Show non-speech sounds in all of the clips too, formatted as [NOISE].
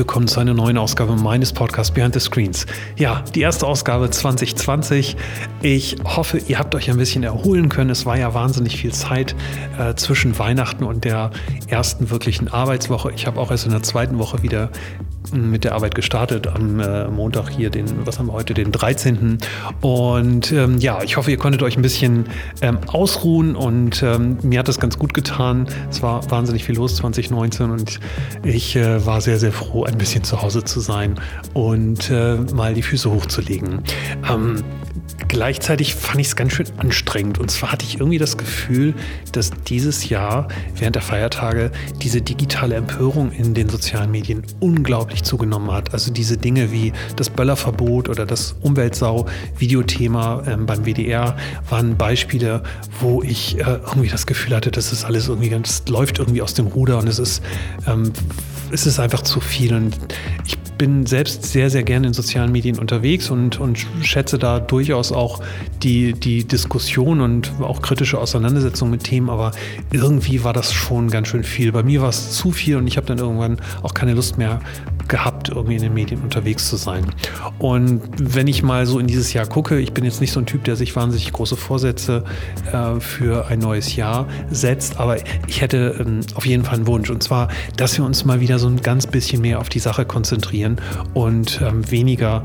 Willkommen zu einer neuen Ausgabe meines Podcasts Behind the Screens. Ja, die erste Ausgabe 2020. Ich hoffe, ihr habt euch ein bisschen erholen können. Es war ja wahnsinnig viel Zeit äh, zwischen Weihnachten und der ersten wirklichen Arbeitswoche. Ich habe auch erst in der zweiten Woche wieder mit der Arbeit gestartet am äh, Montag hier, den, was haben wir heute, den 13. Und ähm, ja, ich hoffe, ihr konntet euch ein bisschen ähm, ausruhen und ähm, mir hat das ganz gut getan. Es war wahnsinnig viel los 2019 und ich äh, war sehr, sehr froh, ein bisschen zu Hause zu sein und äh, mal die Füße hochzulegen. Ähm, Gleichzeitig fand ich es ganz schön anstrengend. Und zwar hatte ich irgendwie das Gefühl, dass dieses Jahr während der Feiertage diese digitale Empörung in den sozialen Medien unglaublich zugenommen hat. Also diese Dinge wie das Böllerverbot oder das Umweltsau-Videothema ähm, beim WDR waren Beispiele, wo ich äh, irgendwie das Gefühl hatte, das ist alles irgendwie ganz, läuft irgendwie aus dem Ruder und es ist, ähm, es ist einfach zu viel. Und ich bin selbst sehr, sehr gerne in sozialen Medien unterwegs und, und schätze da durchaus auch die, die Diskussion und auch kritische Auseinandersetzung mit Themen, aber irgendwie war das schon ganz schön viel. Bei mir war es zu viel und ich habe dann irgendwann auch keine Lust mehr gehabt, irgendwie in den Medien unterwegs zu sein. Und wenn ich mal so in dieses Jahr gucke, ich bin jetzt nicht so ein Typ, der sich wahnsinnig große Vorsätze äh, für ein neues Jahr setzt, aber ich hätte ähm, auf jeden Fall einen Wunsch. Und zwar, dass wir uns mal wieder so ein ganz bisschen mehr auf die Sache konzentrieren und ähm, weniger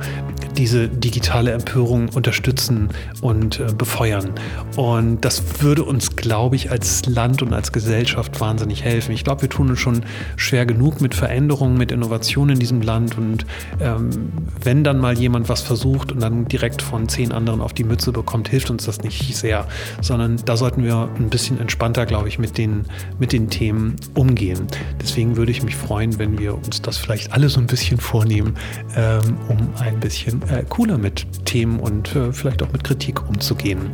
diese digitale Empörung unterstützen und äh, befeuern. Und das würde uns, glaube ich, als Land und als Gesellschaft wahnsinnig helfen. Ich glaube, wir tun uns schon schwer genug mit Veränderungen, mit Innovationen in diesem Land. Und ähm, wenn dann mal jemand was versucht und dann direkt von zehn anderen auf die Mütze bekommt, hilft uns das nicht sehr, sondern da sollten wir ein bisschen entspannter, glaube ich, mit den, mit den Themen umgehen. Deswegen würde ich mich freuen, wenn wir uns das vielleicht alle so ein bisschen vornehmen, ähm, um ein bisschen äh, cooler mit Themen und äh, vielleicht auch mit Kritik umzugehen.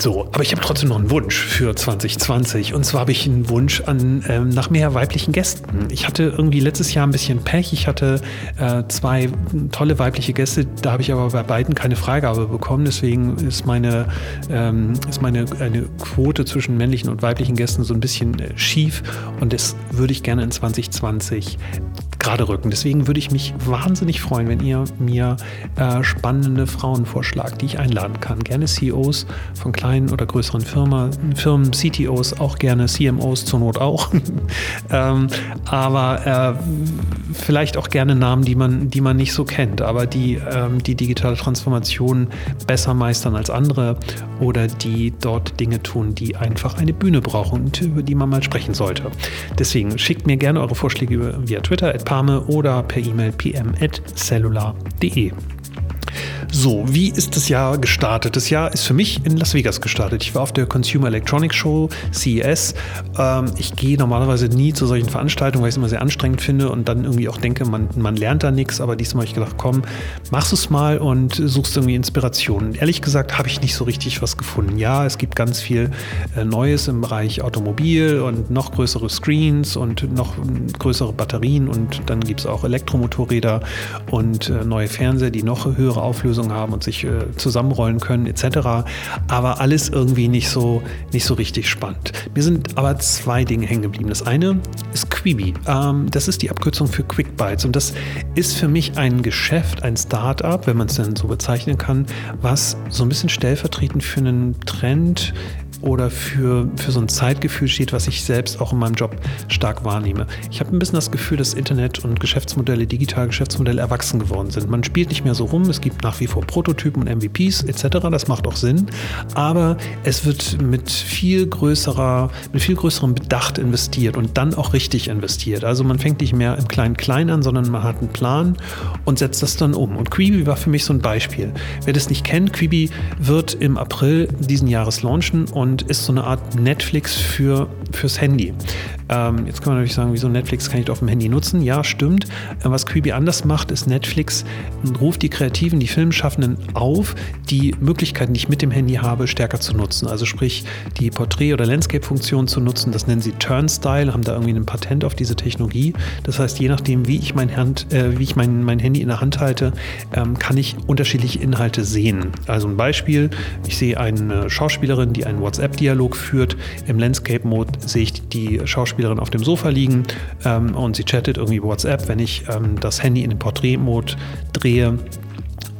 So, aber ich habe trotzdem noch einen Wunsch für 2020. Und zwar habe ich einen Wunsch an, ähm, nach mehr weiblichen Gästen. Ich hatte irgendwie letztes Jahr ein bisschen Pech. Ich hatte äh, zwei tolle weibliche Gäste. Da habe ich aber bei beiden keine Freigabe bekommen. Deswegen ist meine, ähm, ist meine eine Quote zwischen männlichen und weiblichen Gästen so ein bisschen äh, schief. Und das würde ich gerne in 2020 gerade rücken. Deswegen würde ich mich wahnsinnig freuen, wenn ihr mir äh, spannende Frauen vorschlagt, die ich einladen kann. Gerne CEOs von kleinen oder größeren Firma, Firmen, CTOs, auch gerne CMOs zur Not auch. [LAUGHS] ähm, aber äh, vielleicht auch gerne Namen, die man, die man nicht so kennt, aber die ähm, die digitale Transformation besser meistern als andere oder die dort Dinge tun, die einfach eine Bühne brauchen und über die man mal sprechen sollte. Deswegen schickt mir gerne eure Vorschläge via Twitter, Parme oder per E-Mail pm.cellular.de. So, wie ist das Jahr gestartet? Das Jahr ist für mich in Las Vegas gestartet. Ich war auf der Consumer Electronics Show, CES. Ähm, ich gehe normalerweise nie zu solchen Veranstaltungen, weil ich es immer sehr anstrengend finde und dann irgendwie auch denke, man, man lernt da nichts. Aber diesmal habe ich gedacht, komm, machst es mal und suchst irgendwie Inspirationen. Ehrlich gesagt habe ich nicht so richtig was gefunden. Ja, es gibt ganz viel äh, Neues im Bereich Automobil und noch größere Screens und noch größere Batterien und dann gibt es auch Elektromotorräder und äh, neue Fernseher, die noch höhere Auflösung Lösung haben und sich äh, zusammenrollen können etc. Aber alles irgendwie nicht so, nicht so richtig spannend. Mir sind aber zwei Dinge hängen geblieben. Das eine ist Quibi. Ähm, das ist die Abkürzung für Quick Bytes und das ist für mich ein Geschäft, ein Start-up, wenn man es denn so bezeichnen kann, was so ein bisschen stellvertretend für einen Trend oder für, für so ein Zeitgefühl steht, was ich selbst auch in meinem Job stark wahrnehme. Ich habe ein bisschen das Gefühl, dass Internet und Geschäftsmodelle, digitale Geschäftsmodelle erwachsen geworden sind. Man spielt nicht mehr so rum, es gibt nach wie vor Prototypen und MVPs etc., das macht auch Sinn, aber es wird mit viel größerer, mit viel größerem Bedacht investiert und dann auch richtig investiert. Also man fängt nicht mehr im Klein-Klein an, sondern man hat einen Plan und setzt das dann um. Und Quibi war für mich so ein Beispiel. Wer das nicht kennt, Quibi wird im April diesen Jahres launchen und und ist so eine Art Netflix für, fürs Handy. Ähm, jetzt kann man natürlich sagen, wieso Netflix kann ich auf dem Handy nutzen? Ja, stimmt. Äh, was Quibi anders macht, ist Netflix ruft die Kreativen, die Filmschaffenden auf, die Möglichkeiten, die ich mit dem Handy habe, stärker zu nutzen. Also sprich, die Porträt- oder Landscape-Funktion zu nutzen, das nennen sie Turnstyle, haben da irgendwie ein Patent auf diese Technologie. Das heißt, je nachdem, wie ich mein, Hand, äh, wie ich mein, mein Handy in der Hand halte, ähm, kann ich unterschiedliche Inhalte sehen. Also ein Beispiel, ich sehe eine Schauspielerin, die einen WhatsApp-Dialog führt im Landscape-Mode, sehe ich die Schauspielerin auf dem Sofa liegen ähm, und sie chattet irgendwie WhatsApp. Wenn ich ähm, das Handy in den Porträtmod drehe,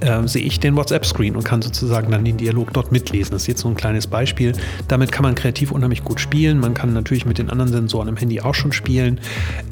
äh, sehe ich den WhatsApp-Screen und kann sozusagen dann den Dialog dort mitlesen. Das ist jetzt so ein kleines Beispiel. Damit kann man kreativ unheimlich gut spielen. Man kann natürlich mit den anderen Sensoren im Handy auch schon spielen.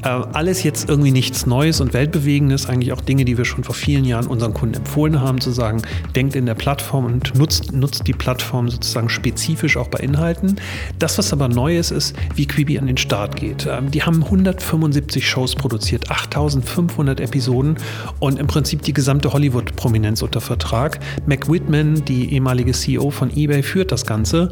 Äh, alles jetzt irgendwie nichts Neues und Weltbewegendes, eigentlich auch Dinge, die wir schon vor vielen Jahren unseren Kunden empfohlen haben, zu sagen, denkt in der Plattform und nutzt, nutzt die Plattform sozusagen spezifisch auch bei Inhalten. Das, was aber neu ist, ist, wie Quibi an den Start geht. Ähm, die haben 175 Shows produziert, 8500 Episoden und im Prinzip die gesamte Hollywood-Prominenz Brands unter Vertrag. Mac Whitman, die ehemalige CEO von eBay, führt das Ganze.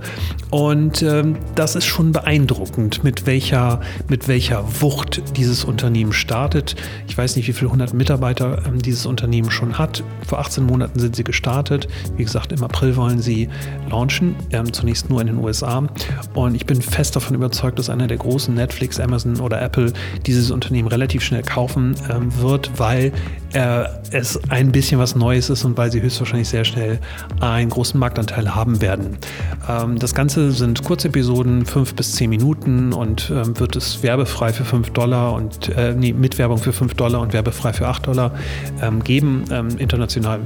Und ähm, das ist schon beeindruckend, mit welcher, mit welcher Wucht dieses Unternehmen startet. Ich weiß nicht, wie viele hundert Mitarbeiter ähm, dieses Unternehmen schon hat. Vor 18 Monaten sind sie gestartet. Wie gesagt, im April wollen sie launchen, ähm, zunächst nur in den USA. Und ich bin fest davon überzeugt, dass einer der großen Netflix, Amazon oder Apple dieses Unternehmen relativ schnell kaufen ähm, wird, weil äh, es ein bisschen was Neues ist und weil sie höchstwahrscheinlich sehr schnell einen großen Marktanteil haben werden. Ähm, das Ganze sind Kurzepisoden, fünf bis zehn Minuten und ähm, wird es werbefrei für 5 Dollar und äh, nee, mit Werbung für 5 Dollar und werbefrei für 8 Dollar ähm, geben. International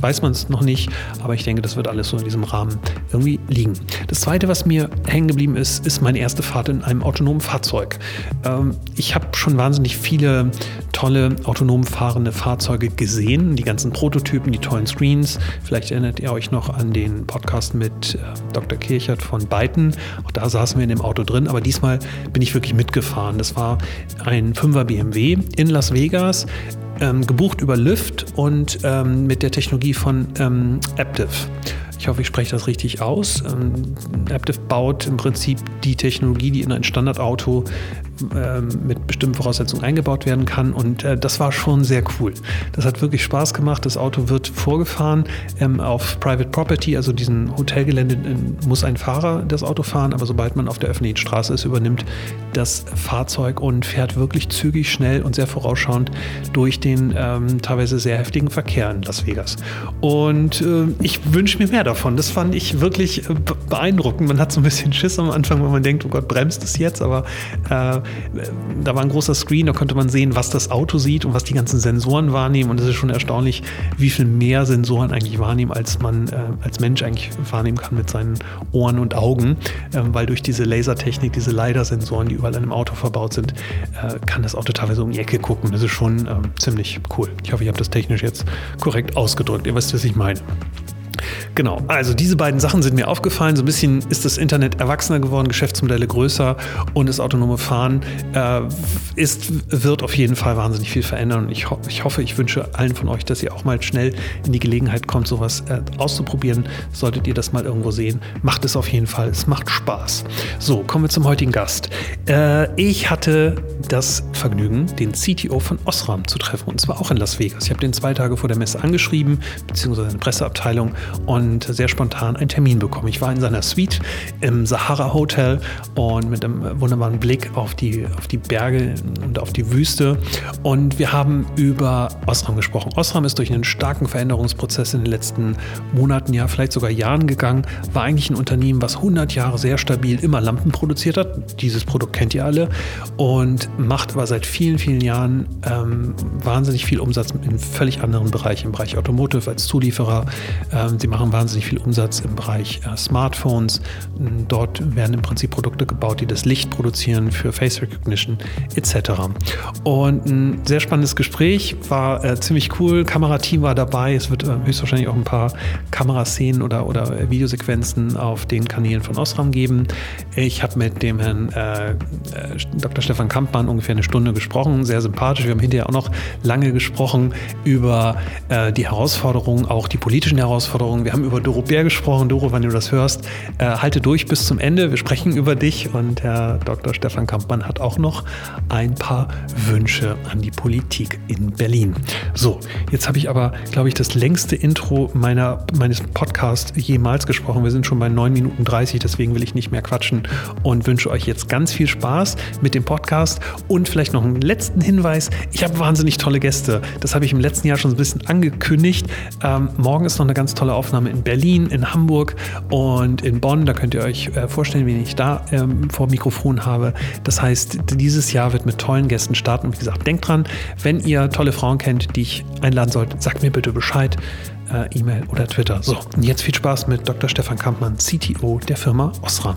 weiß man es noch nicht, aber ich denke, das wird alles so in diesem Rahmen irgendwie liegen. Das zweite, was mir hängen geblieben ist, ist meine erste Fahrt in einem autonomen Fahrzeug. Ähm, ich habe schon wahnsinnig viele tolle autonom fahrende Fahrzeuge gesehen, die ganzen Prototypen, die tollen Screens. Vielleicht erinnert ihr euch noch an den Podcast mit äh, Dr. Kirchert von Byton. Auch da saßen wir in dem Auto drin, aber diesmal bin ich wirklich mitgefahren. Das war ein 5er BMW in Las Vegas. Ähm, gebucht über Lyft und ähm, mit der Technologie von ähm, Aptiv. Ich hoffe, ich spreche das richtig aus. Ähm, Aptiv baut im Prinzip die Technologie, die in ein Standardauto ähm, mit bestimmten Voraussetzungen eingebaut werden kann. Und äh, das war schon sehr cool. Das hat wirklich Spaß gemacht. Das Auto wird vorgefahren ähm, auf Private Property, also diesen Hotelgelände äh, muss ein Fahrer das Auto fahren, aber sobald man auf der öffentlichen Straße ist, übernimmt das Fahrzeug und fährt wirklich zügig, schnell und sehr vorausschauend durch den ähm, teilweise sehr heftigen Verkehr in Las Vegas. Und äh, ich wünsche mir mehr davon. Das fand ich wirklich äh, beeindruckend. Man hat so ein bisschen Schiss am Anfang, wenn man denkt, oh Gott, bremst es jetzt, aber äh, da war ein großer Screen, da konnte man sehen, was das Auto sieht und was die ganzen Sensoren wahrnehmen. Und es ist schon erstaunlich, wie viel mehr Sensoren eigentlich wahrnehmen, als man äh, als Mensch eigentlich wahrnehmen kann mit seinen Ohren und Augen. Ähm, weil durch diese Lasertechnik, diese LiDAR-Sensoren, die überall in einem Auto verbaut sind, äh, kann das Auto teilweise um die Ecke gucken. Das ist schon äh, ziemlich cool. Ich hoffe, ich habe das technisch jetzt korrekt ausgedrückt. Ihr wisst, was ich meine. Genau, also diese beiden Sachen sind mir aufgefallen. So ein bisschen ist das Internet erwachsener geworden, Geschäftsmodelle größer und das autonome Fahren äh, ist, wird auf jeden Fall wahnsinnig viel verändern. Und ich, ho ich hoffe, ich wünsche allen von euch, dass ihr auch mal schnell in die Gelegenheit kommt, sowas äh, auszuprobieren. Solltet ihr das mal irgendwo sehen, macht es auf jeden Fall. Es macht Spaß. So, kommen wir zum heutigen Gast. Äh, ich hatte das Vergnügen, den CTO von Osram zu treffen und zwar auch in Las Vegas. Ich habe den zwei Tage vor der Messe angeschrieben, beziehungsweise eine Presseabteilung und sehr spontan einen Termin bekommen. Ich war in seiner Suite im Sahara Hotel und mit einem wunderbaren Blick auf die, auf die Berge und auf die Wüste. Und wir haben über Osram gesprochen. Osram ist durch einen starken Veränderungsprozess in den letzten Monaten, ja vielleicht sogar Jahren gegangen, war eigentlich ein Unternehmen, was 100 Jahre sehr stabil immer Lampen produziert hat. Dieses Produkt kennt ihr alle und macht aber seit vielen, vielen Jahren ähm, wahnsinnig viel Umsatz in völlig anderen Bereichen, im Bereich Automotive als Zulieferer. Ähm, sie machen wahnsinnig viel Umsatz im Bereich äh, Smartphones. Dort werden im Prinzip Produkte gebaut, die das Licht produzieren für Face Recognition etc. Und ein sehr spannendes Gespräch, war äh, ziemlich cool. Kamerateam war dabei. Es wird äh, höchstwahrscheinlich auch ein paar Kameraszenen oder, oder Videosequenzen auf den Kanälen von Osram geben. Ich habe mit dem Herrn äh, äh Dr. Stefan Kampmann ungefähr eine Stunde gesprochen. Sehr sympathisch. Wir haben hinterher auch noch lange gesprochen über äh, die Herausforderungen, auch die politischen Herausforderungen. Wir haben über Doro Bär gesprochen. Doro, wenn du das hörst, äh, halte durch bis zum Ende. Wir sprechen über dich und Herr Dr. Stefan Kampmann hat auch noch ein paar Wünsche an die Politik in Berlin. So, jetzt habe ich aber, glaube ich, das längste Intro meiner, meines Podcasts jemals gesprochen. Wir sind schon bei 9 Minuten 30, deswegen will ich nicht mehr quatschen und wünsche euch jetzt ganz viel Spaß mit dem Podcast und vielleicht noch einen letzten Hinweis. Ich habe wahnsinnig tolle Gäste. Das habe ich im letzten Jahr schon ein bisschen angekündigt. Ähm, morgen ist noch eine ganz tolle Aufnahme in Berlin, in Hamburg und in Bonn. Da könnt ihr euch äh, vorstellen, wen ich da ähm, vor Mikrofon habe. Das heißt, dieses Jahr wird mit tollen Gästen starten. Und wie gesagt, denkt dran, wenn ihr tolle Frauen kennt, die ich einladen sollte, sagt mir bitte Bescheid. Äh, E-Mail oder Twitter. So, und jetzt viel Spaß mit Dr. Stefan Kampmann, CTO der Firma Osram.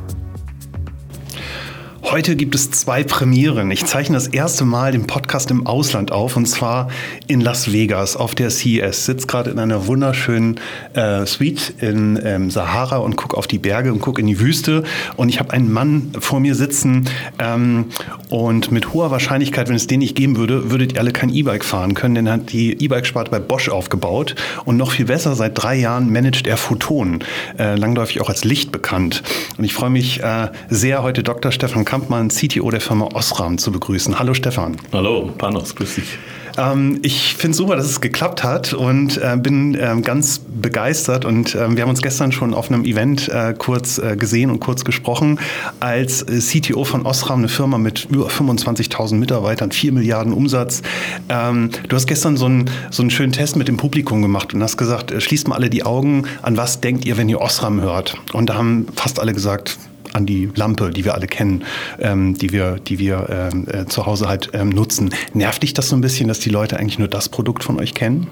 Heute gibt es zwei Premieren. Ich zeichne das erste Mal den Podcast im Ausland auf und zwar in Las Vegas auf der CES. Sitze gerade in einer wunderschönen äh, Suite in ähm, Sahara und gucke auf die Berge und gucke in die Wüste. Und ich habe einen Mann vor mir sitzen ähm, und mit hoher Wahrscheinlichkeit, wenn es den nicht geben würde, würdet ihr alle kein E-Bike fahren können, denn er hat die E-Bike-Sparte bei Bosch aufgebaut und noch viel besser, seit drei Jahren managt er Photon, äh, langläufig auch als Licht bekannt. Und ich freue mich äh, sehr, heute Dr. Stefan Kampmann, CTO der Firma Osram, zu begrüßen. Hallo Stefan. Hallo, Panos, grüß dich. Ähm, ich finde super, dass es geklappt hat und äh, bin äh, ganz begeistert. Und äh, wir haben uns gestern schon auf einem Event äh, kurz äh, gesehen und kurz gesprochen. Als äh, CTO von Osram, eine Firma mit über 25.000 Mitarbeitern, 4 Milliarden Umsatz. Ähm, du hast gestern so einen, so einen schönen Test mit dem Publikum gemacht und hast gesagt, schließt mal alle die Augen. An was denkt ihr, wenn ihr Osram hört? Und da haben fast alle gesagt, an die Lampe, die wir alle kennen, ähm, die wir, die wir ähm, äh, zu Hause halt ähm, nutzen. Nervt dich das so ein bisschen, dass die Leute eigentlich nur das Produkt von euch kennen?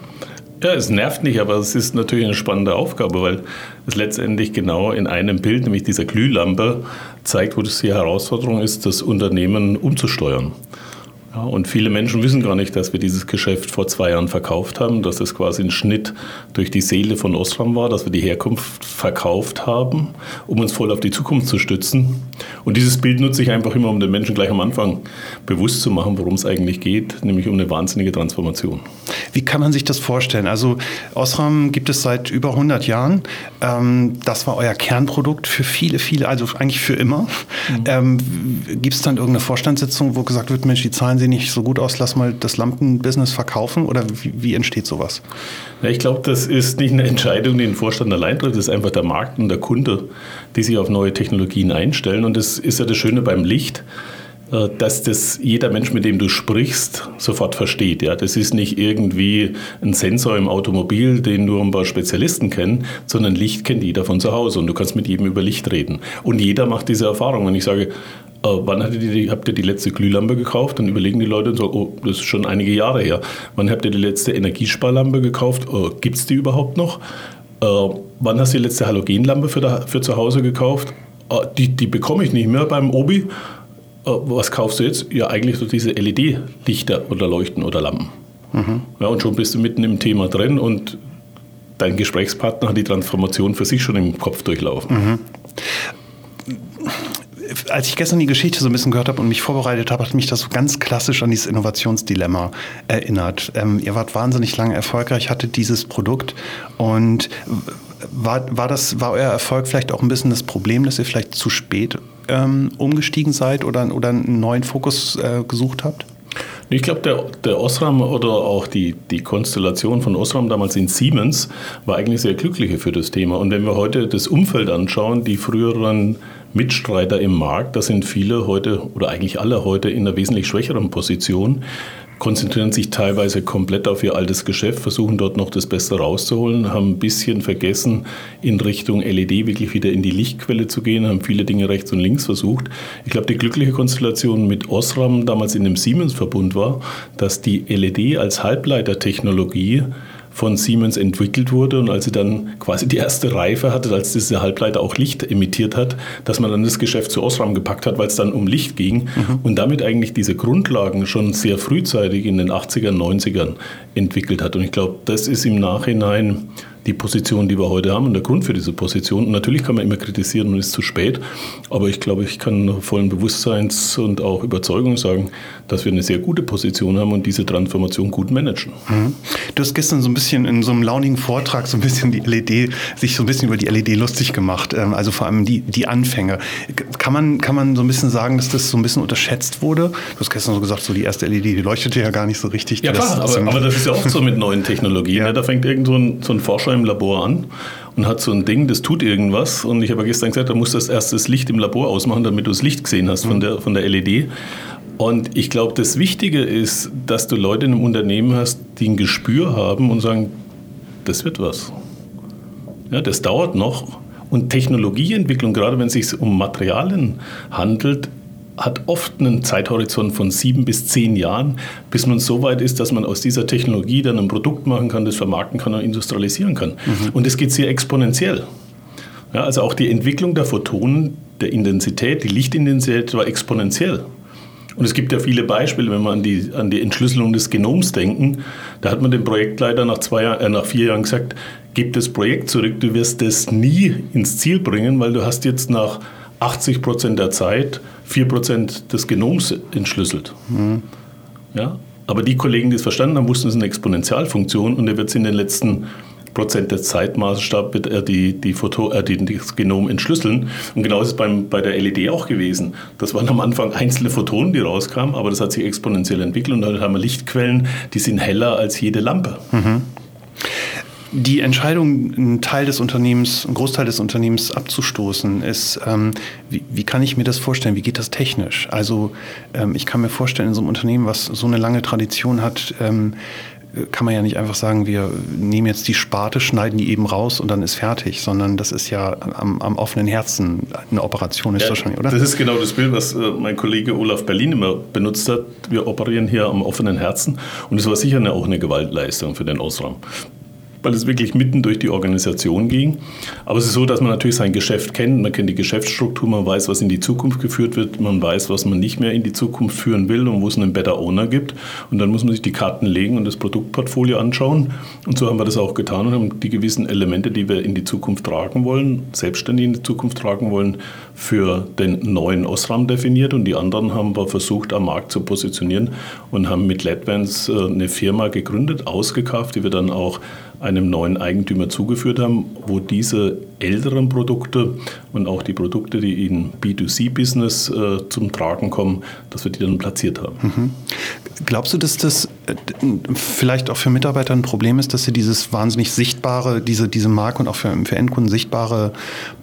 Ja, es nervt nicht, aber es ist natürlich eine spannende Aufgabe, weil es letztendlich genau in einem Bild, nämlich dieser Glühlampe, zeigt, wo das die Herausforderung ist, das Unternehmen umzusteuern. Ja, und viele Menschen wissen gar nicht, dass wir dieses Geschäft vor zwei Jahren verkauft haben, dass es quasi ein Schnitt durch die Seele von Osram war, dass wir die Herkunft verkauft haben, um uns voll auf die Zukunft zu stützen. Und dieses Bild nutze ich einfach immer, um den Menschen gleich am Anfang bewusst zu machen, worum es eigentlich geht, nämlich um eine wahnsinnige Transformation. Wie kann man sich das vorstellen? Also Osram gibt es seit über 100 Jahren. Ähm, das war euer Kernprodukt für viele, viele, also eigentlich für immer. Mhm. Ähm, gibt es dann irgendeine Vorstandssitzung, wo gesagt wird, Mensch, die Zahlen sehen nicht so gut aus, lass mal das Lampenbusiness verkaufen? Oder wie, wie entsteht sowas? Ja, ich glaube, das ist nicht eine Entscheidung, die ein Vorstand allein trifft, das ist einfach der Markt und der Kunde, die sich auf neue Technologien einstellen. Und das ist ja das Schöne beim Licht äh, dass das jeder Mensch, mit dem du sprichst, sofort versteht. Ja, das ist nicht irgendwie ein Sensor im Automobil, den nur ein paar Spezialisten kennen, sondern Licht kennt jeder von zu Hause und du kannst mit jedem über Licht reden. Und jeder macht diese Erfahrung. Wenn ich sage, wann habt ihr, die, habt ihr die letzte Glühlampe gekauft? Dann überlegen die Leute und sagen, oh, das ist schon einige Jahre her. Wann habt ihr die letzte Energiesparlampe gekauft? Äh, Gibt es die überhaupt noch? Äh, wann hast du die letzte Halogenlampe für, da, für zu Hause gekauft? Äh, die, die bekomme ich nicht mehr beim Obi. Äh, was kaufst du jetzt? Ja, eigentlich so diese LED-Lichter oder Leuchten oder Lampen. Mhm. Ja, und schon bist du mitten im Thema drin und dein Gesprächspartner hat die Transformation für sich schon im Kopf durchlaufen. Mhm als ich gestern die Geschichte so ein bisschen gehört habe und mich vorbereitet habe, hat mich das so ganz klassisch an dieses Innovationsdilemma erinnert. Ähm, ihr wart wahnsinnig lange erfolgreich, hattet dieses Produkt und war, war, das, war euer Erfolg vielleicht auch ein bisschen das Problem, dass ihr vielleicht zu spät ähm, umgestiegen seid oder, oder einen neuen Fokus äh, gesucht habt? Ich glaube, der, der Osram oder auch die, die Konstellation von Osram damals in Siemens war eigentlich sehr glückliche für das Thema. Und wenn wir heute das Umfeld anschauen, die früheren Mitstreiter im Markt, da sind viele heute oder eigentlich alle heute in einer wesentlich schwächeren Position konzentrieren sich teilweise komplett auf ihr altes Geschäft, versuchen dort noch das Beste rauszuholen, haben ein bisschen vergessen, in Richtung LED wirklich wieder in die Lichtquelle zu gehen, haben viele Dinge rechts und links versucht. Ich glaube, die glückliche Konstellation mit Osram damals in dem Siemens-Verbund war, dass die LED als Halbleitertechnologie von Siemens entwickelt wurde und als sie dann quasi die erste Reife hatte, als diese Halbleiter auch Licht emittiert hat, dass man dann das Geschäft zu Osram gepackt hat, weil es dann um Licht ging mhm. und damit eigentlich diese Grundlagen schon sehr frühzeitig in den 80er, 90ern entwickelt hat. Und ich glaube, das ist im Nachhinein die Position, die wir heute haben und der Grund für diese Position. Und natürlich kann man immer kritisieren und ist zu spät, aber ich glaube, ich kann vollen Bewusstseins und auch Überzeugung sagen, dass wir eine sehr gute Position haben und diese Transformation gut managen. Mhm. Du hast gestern so ein bisschen in so einem launigen Vortrag so ein bisschen die LED, sich so ein bisschen über die LED lustig gemacht, ähm, also vor allem die, die Anfänge. Kann man, kann man so ein bisschen sagen, dass das so ein bisschen unterschätzt wurde? Du hast gestern so gesagt, so die erste LED, die leuchtete ja gar nicht so richtig. Ja klar, aber, aber, das ist ja oft so mit neuen Technologien. [LAUGHS] ja. Ne? Da fängt irgend so ein, so ein Forscher im Labor an und hat so ein Ding, das tut irgendwas. Und ich habe gestern gesagt, da musst du das erst das Licht im Labor ausmachen, damit du das Licht gesehen hast von mhm. der, von der LED. Und ich glaube, das Wichtige ist, dass du Leute in einem Unternehmen hast, die ein Gespür haben und sagen, das wird was. Ja, das dauert noch. Und Technologieentwicklung, gerade wenn es sich um Materialien handelt, hat oft einen Zeithorizont von sieben bis zehn Jahren, bis man so weit ist, dass man aus dieser Technologie dann ein Produkt machen kann, das vermarkten kann und industrialisieren kann. Mhm. Und das geht sehr exponentiell. Ja, also auch die Entwicklung der Photonen, der Intensität, die Lichtintensität war exponentiell. Und es gibt ja viele Beispiele, wenn wir an die, an die Entschlüsselung des Genoms denken. Da hat man dem Projektleiter nach, zwei, äh, nach vier Jahren gesagt, gib das Projekt zurück, du wirst das nie ins Ziel bringen, weil du hast jetzt nach 80 Prozent der Zeit 4 Prozent des Genoms entschlüsselt. Mhm. Ja? Aber die Kollegen, die es verstanden haben, wussten, es ist eine Exponentialfunktion und er wird es in den letzten Prozent des Zeitmaßstab wird er die, die Foto, äh, die, das Genom entschlüsseln. Und genau ist es beim, bei der LED auch gewesen. Das waren am Anfang einzelne Photonen, die rauskamen, aber das hat sich exponentiell entwickelt und heute haben wir Lichtquellen, die sind heller als jede Lampe. Mhm. Die Entscheidung, einen Teil des Unternehmens, einen Großteil des Unternehmens abzustoßen, ist, ähm, wie, wie, kann ich mir das vorstellen? Wie geht das technisch? Also ähm, ich kann mir vorstellen, in so einem Unternehmen, was so eine lange Tradition hat, ähm, kann man ja nicht einfach sagen, wir nehmen jetzt die Sparte, schneiden die eben raus und dann ist fertig, sondern das ist ja am, am offenen Herzen eine Operation ist ja, wahrscheinlich, oder? Das ist genau das Bild, was äh, mein Kollege Olaf Berlin immer benutzt hat. Wir operieren hier am offenen Herzen und es war sicher auch eine Gewaltleistung für den Osram weil es wirklich mitten durch die Organisation ging. Aber es ist so, dass man natürlich sein Geschäft kennt, man kennt die Geschäftsstruktur, man weiß, was in die Zukunft geführt wird, man weiß, was man nicht mehr in die Zukunft führen will und wo es einen Better Owner gibt. Und dann muss man sich die Karten legen und das Produktportfolio anschauen. Und so haben wir das auch getan und haben die gewissen Elemente, die wir in die Zukunft tragen wollen, selbstständig in die Zukunft tragen wollen, für den neuen Osram definiert und die anderen haben wir versucht am Markt zu positionieren und haben mit LEDVANCE äh, eine Firma gegründet, ausgekauft, die wir dann auch einem neuen Eigentümer zugeführt haben, wo diese älteren Produkte und auch die Produkte, die in B2C-Business äh, zum Tragen kommen, dass wir die dann platziert haben. Mhm. Glaubst du, dass das äh, vielleicht auch für Mitarbeiter ein Problem ist, dass sie dieses wahnsinnig sichtbare, diese, diese Marke und auch für, für Endkunden sichtbare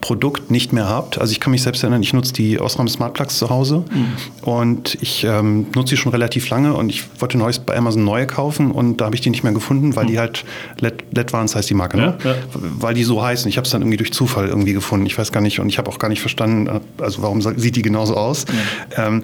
Produkt nicht mehr habt? Also ich kann mich selbst erinnern, ich nutze die Osram Smart Plugs zu Hause mhm. und ich ähm, nutze sie schon relativ lange und ich wollte neues bei Amazon neue kaufen und da habe ich die nicht mehr gefunden, weil mhm. die halt LED, LED waren, heißt die Marke, ne? Ja, ja. Weil die so heißen. Ich habe es dann irgendwie durch Zufall irgendwie gefunden. Ich weiß gar nicht und ich habe auch gar nicht verstanden, äh, also warum sieht die genauso aus? Ja. Ähm,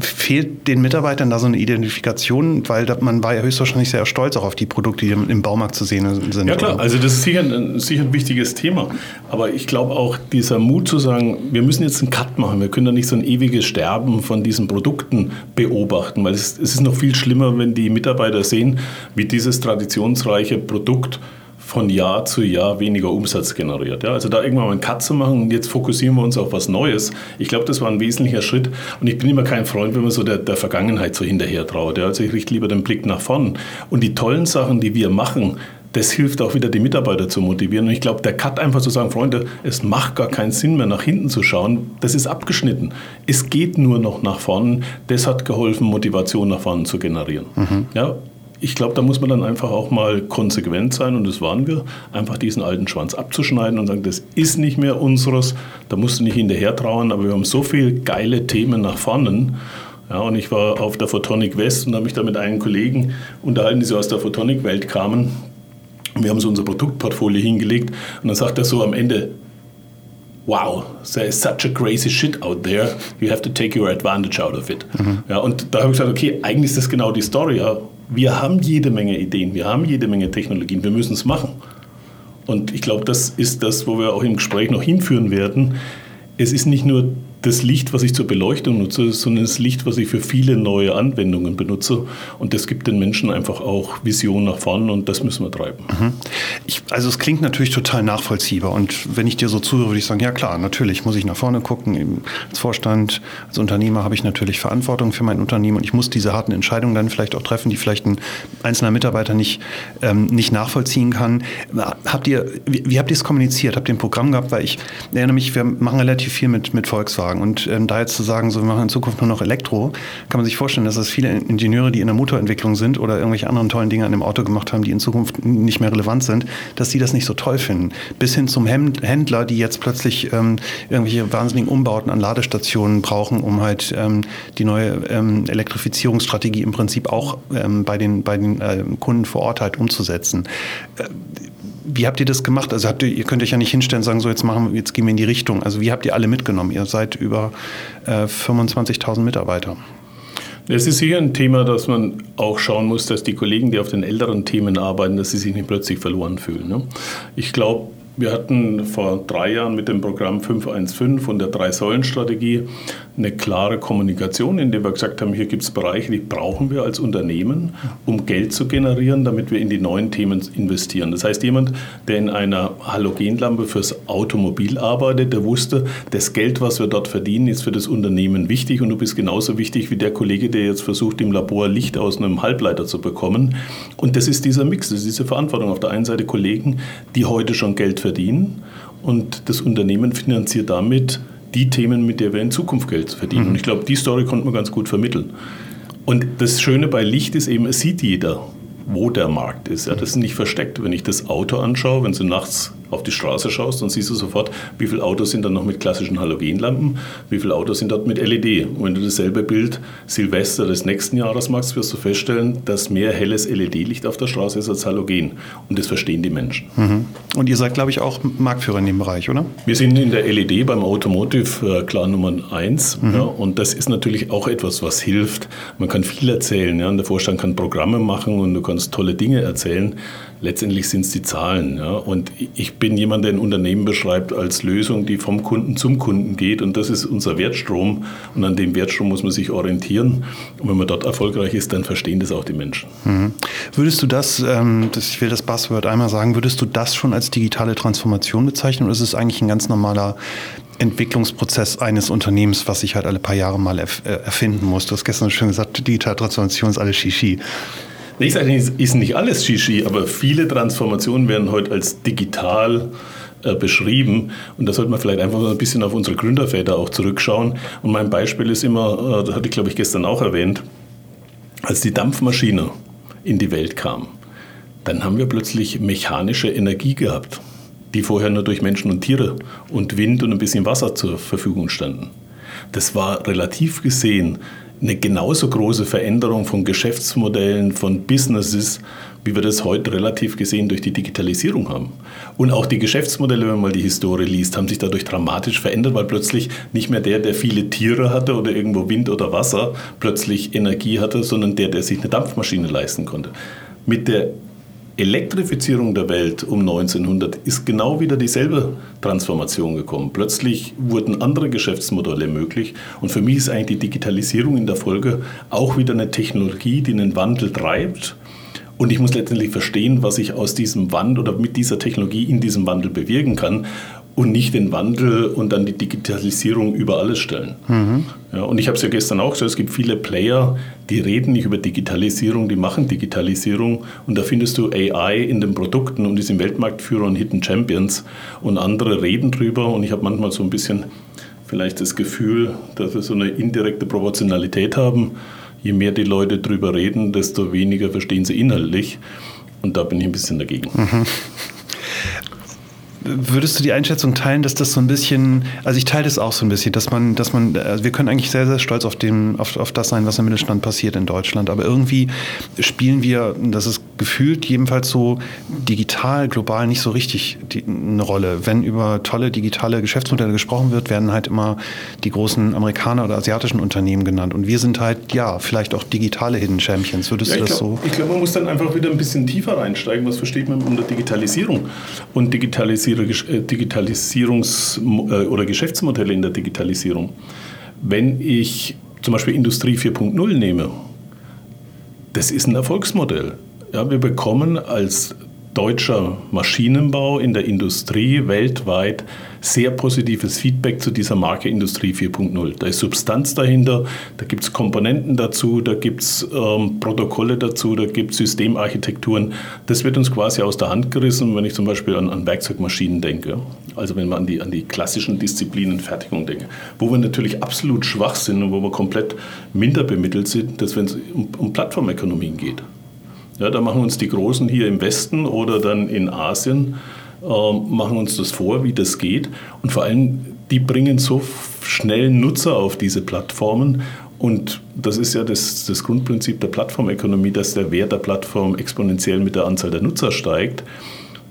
fehlt den Mitarbeitern da so eine Identifikation, weil man war ja höchstwahrscheinlich sehr stolz auch auf die Produkte, die im Baumarkt zu sehen sind. Ja klar, oder? also das ist sicher ein, sicher ein wichtiges Thema. Aber ich glaube auch dieser Mut zu sagen, wir müssen jetzt einen Cut machen. Wir können da nicht so ein ewiges Sterben von diesen Produkten beobachten, weil es, es ist noch viel schlimmer, wenn die Mitarbeiter sehen, wie dieses traditionsreiche Produkt von Jahr zu Jahr weniger Umsatz generiert. Ja, also da irgendwann mal einen Cut zu machen und jetzt fokussieren wir uns auf was Neues. Ich glaube, das war ein wesentlicher Schritt und ich bin immer kein Freund, wenn man so der, der Vergangenheit so hinterher traut. Ja, also ich richte lieber den Blick nach vorn. Und die tollen Sachen, die wir machen, das hilft auch wieder die Mitarbeiter zu motivieren. Und ich glaube, der Cut einfach zu sagen, Freunde, es macht gar keinen Sinn mehr nach hinten zu schauen, das ist abgeschnitten. Es geht nur noch nach vorn. Das hat geholfen, Motivation nach vorne zu generieren. Mhm. Ja, ich glaube, da muss man dann einfach auch mal konsequent sein und das waren wir, einfach diesen alten Schwanz abzuschneiden und sagen, das ist nicht mehr unseres, da musst du nicht hinterher trauen, aber wir haben so viele geile Themen nach vorne. Ja, und ich war auf der Photonic West und habe mich da mit einem Kollegen unterhalten, die so aus der Photonic-Welt kamen. Wir haben so unser Produktportfolio hingelegt und dann sagt er so am Ende, wow, there is such a crazy shit out there, you have to take your advantage out of it. Mhm. Ja, und da habe ich gesagt, okay, eigentlich ist das genau die Story. Ja wir haben jede Menge Ideen, wir haben jede Menge Technologien, wir müssen es machen. Und ich glaube, das ist das, wo wir auch im Gespräch noch hinführen werden. Es ist nicht nur das Licht, was ich zur Beleuchtung nutze, sondern das Licht, was ich für viele neue Anwendungen benutze. Und das gibt den Menschen einfach auch Vision nach vorne und das müssen wir treiben. Mhm. Ich, also es klingt natürlich total nachvollziehbar. Und wenn ich dir so zuhöre, würde ich sagen, ja klar, natürlich muss ich nach vorne gucken. Als Vorstand, als Unternehmer habe ich natürlich Verantwortung für mein Unternehmen und ich muss diese harten Entscheidungen dann vielleicht auch treffen, die vielleicht ein einzelner Mitarbeiter nicht, ähm, nicht nachvollziehen kann. Habt ihr, wie, wie habt ihr es kommuniziert? Habt ihr ein Programm gehabt? Weil ich erinnere mich, wir machen relativ viel mit, mit Volkswagen sagen. Und ähm, da jetzt zu sagen, so wir machen in Zukunft nur noch Elektro, kann man sich vorstellen, dass es viele Ingenieure, die in der Motorentwicklung sind oder irgendwelche anderen tollen Dinge an dem Auto gemacht haben, die in Zukunft nicht mehr relevant sind, dass die das nicht so toll finden. Bis hin zum Händler, die jetzt plötzlich ähm, irgendwelche wahnsinnigen Umbauten an Ladestationen brauchen, um halt ähm, die neue ähm, Elektrifizierungsstrategie im Prinzip auch ähm, bei den, bei den äh, Kunden vor Ort halt umzusetzen. Äh, wie habt ihr das gemacht? Also habt ihr, ihr könnt euch ja nicht hinstellen und sagen, so jetzt machen jetzt gehen wir in die Richtung. Also wie habt ihr alle mitgenommen? Ihr seid über äh, 25.000 Mitarbeiter. Es ist sicher ein Thema, dass man auch schauen muss, dass die Kollegen, die auf den älteren Themen arbeiten, dass sie sich nicht plötzlich verloren fühlen. Ne? Ich glaube, wir hatten vor drei Jahren mit dem Programm 515 und der Drei-Säulen-Strategie eine klare Kommunikation, in der wir gesagt haben, hier gibt es Bereiche, die brauchen wir als Unternehmen, um Geld zu generieren, damit wir in die neuen Themen investieren. Das heißt, jemand, der in einer Halogenlampe fürs Automobil arbeitet, der wusste, das Geld, was wir dort verdienen, ist für das Unternehmen wichtig und du bist genauso wichtig wie der Kollege, der jetzt versucht, im Labor Licht aus einem Halbleiter zu bekommen. Und das ist dieser Mix, das ist diese Verantwortung. Auf der einen Seite Kollegen, die heute schon Geld verdienen und das Unternehmen finanziert damit die Themen, mit denen wir in Zukunft Geld verdienen. Mhm. Und ich glaube, die Story konnte man ganz gut vermitteln. Und das Schöne bei Licht ist eben, es sieht jeder, wo der Markt ist. Ja, das ist nicht versteckt. Wenn ich das Auto anschaue, wenn Sie nachts auf die Straße schaust, dann siehst du sofort, wie viele Autos sind dann noch mit klassischen Halogenlampen, wie viele Autos sind dort mit LED. Und wenn du dasselbe Bild Silvester des nächsten Jahres machst, wirst du feststellen, dass mehr helles LED-Licht auf der Straße ist als Halogen. Und das verstehen die Menschen. Mhm. Und ihr seid, glaube ich, auch Marktführer in dem Bereich, oder? Wir sind in der LED beim Automotive äh, klar Nummer eins. Mhm. Ja, und das ist natürlich auch etwas, was hilft. Man kann viel erzählen. Ja, und der Vorstand kann Programme machen und du kannst tolle Dinge erzählen letztendlich sind es die Zahlen. Ja? Und ich bin jemand, der ein Unternehmen beschreibt als Lösung, die vom Kunden zum Kunden geht. Und das ist unser Wertstrom. Und an dem Wertstrom muss man sich orientieren. Und wenn man dort erfolgreich ist, dann verstehen das auch die Menschen. Mhm. Würdest du das, ähm, das, ich will das Buzzword einmal sagen, würdest du das schon als digitale Transformation bezeichnen? Oder ist es eigentlich ein ganz normaler Entwicklungsprozess eines Unternehmens, was sich halt alle paar Jahre mal äh, erfinden muss. Du hast gestern schon gesagt, digitale Transformation ist alles Shishi. Ich sage nicht, ist nicht alles Shishi, aber viele Transformationen werden heute als digital äh, beschrieben. Und da sollte man vielleicht einfach ein bisschen auf unsere Gründerväter auch zurückschauen. Und mein Beispiel ist immer, äh, das hatte ich glaube ich gestern auch erwähnt, als die Dampfmaschine in die Welt kam, dann haben wir plötzlich mechanische Energie gehabt, die vorher nur durch Menschen und Tiere und Wind und ein bisschen Wasser zur Verfügung standen. Das war relativ gesehen eine genauso große Veränderung von Geschäftsmodellen, von Businesses, wie wir das heute relativ gesehen durch die Digitalisierung haben. Und auch die Geschäftsmodelle, wenn man mal die Historie liest, haben sich dadurch dramatisch verändert, weil plötzlich nicht mehr der, der viele Tiere hatte oder irgendwo Wind oder Wasser, plötzlich Energie hatte, sondern der, der sich eine Dampfmaschine leisten konnte. Mit der Elektrifizierung der Welt um 1900 ist genau wieder dieselbe Transformation gekommen. Plötzlich wurden andere Geschäftsmodelle möglich und für mich ist eigentlich die Digitalisierung in der Folge auch wieder eine Technologie, die einen Wandel treibt. Und ich muss letztendlich verstehen, was ich aus diesem Wandel oder mit dieser Technologie in diesem Wandel bewirken kann und nicht den Wandel und dann die Digitalisierung über alles stellen. Mhm. Ja, und ich habe es ja gestern auch gesagt, es gibt viele Player, die reden nicht über Digitalisierung, die machen Digitalisierung und da findest du AI in den Produkten und die sind Weltmarktführer und Hidden Champions und andere reden drüber und ich habe manchmal so ein bisschen vielleicht das Gefühl, dass wir so eine indirekte Proportionalität haben. Je mehr die Leute drüber reden, desto weniger verstehen sie inhaltlich und da bin ich ein bisschen dagegen. Mhm. Würdest du die Einschätzung teilen, dass das so ein bisschen, also ich teile das auch so ein bisschen, dass man, dass man, also wir können eigentlich sehr, sehr stolz auf, den, auf, auf das sein, was im Mittelstand passiert in Deutschland. Aber irgendwie spielen wir, das ist gefühlt jedenfalls so digital, global nicht so richtig die, eine Rolle. Wenn über tolle digitale Geschäftsmodelle gesprochen wird, werden halt immer die großen Amerikaner oder asiatischen Unternehmen genannt. Und wir sind halt, ja, vielleicht auch digitale Hidden Champions. Würdest ja, du das glaub, so? Ich glaube, man muss dann einfach wieder ein bisschen tiefer reinsteigen. Was versteht man unter Digitalisierung? Und Digitalisierung Digitalisierungs- äh, oder Geschäftsmodelle in der Digitalisierung. Wenn ich zum Beispiel Industrie 4.0 nehme, das ist ein Erfolgsmodell. Ja, wir bekommen als deutscher Maschinenbau in der Industrie weltweit sehr positives Feedback zu dieser Marke Industrie 4.0. Da ist Substanz dahinter, da gibt es Komponenten dazu, da gibt es ähm, Protokolle dazu, da gibt es Systemarchitekturen. Das wird uns quasi aus der Hand gerissen, wenn ich zum Beispiel an, an Werkzeugmaschinen denke. Also wenn man an die, an die klassischen Disziplinen Fertigung denke. Wo wir natürlich absolut schwach sind und wo wir komplett minder bemittelt sind, dass wenn es um, um Plattformökonomien geht. Ja, da machen uns die Großen hier im Westen oder dann in Asien, machen uns das vor, wie das geht. Und vor allem, die bringen so schnell Nutzer auf diese Plattformen. Und das ist ja das, das Grundprinzip der Plattformökonomie, dass der Wert der Plattform exponentiell mit der Anzahl der Nutzer steigt.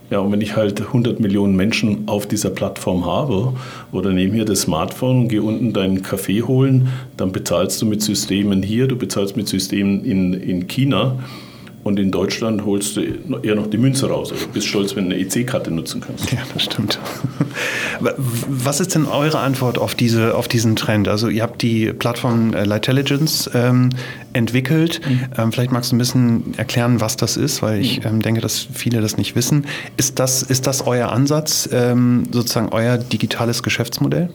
Ja, und wenn ich halt 100 Millionen Menschen auf dieser Plattform habe oder nehme hier das Smartphone, gehe unten deinen Kaffee holen, dann bezahlst du mit Systemen hier, du bezahlst mit Systemen in, in China und in Deutschland holst du eher noch die Münze raus. Also bist stolz, wenn du eine EC-Karte nutzen kannst. Ja, das stimmt. Was ist denn eure Antwort auf, diese, auf diesen Trend? Also ihr habt die Plattform äh, Lightelligence ähm, entwickelt. Mhm. Ähm, vielleicht magst du ein bisschen erklären, was das ist, weil ich mhm. ähm, denke, dass viele das nicht wissen. Ist das, ist das euer Ansatz, ähm, sozusagen euer digitales Geschäftsmodell?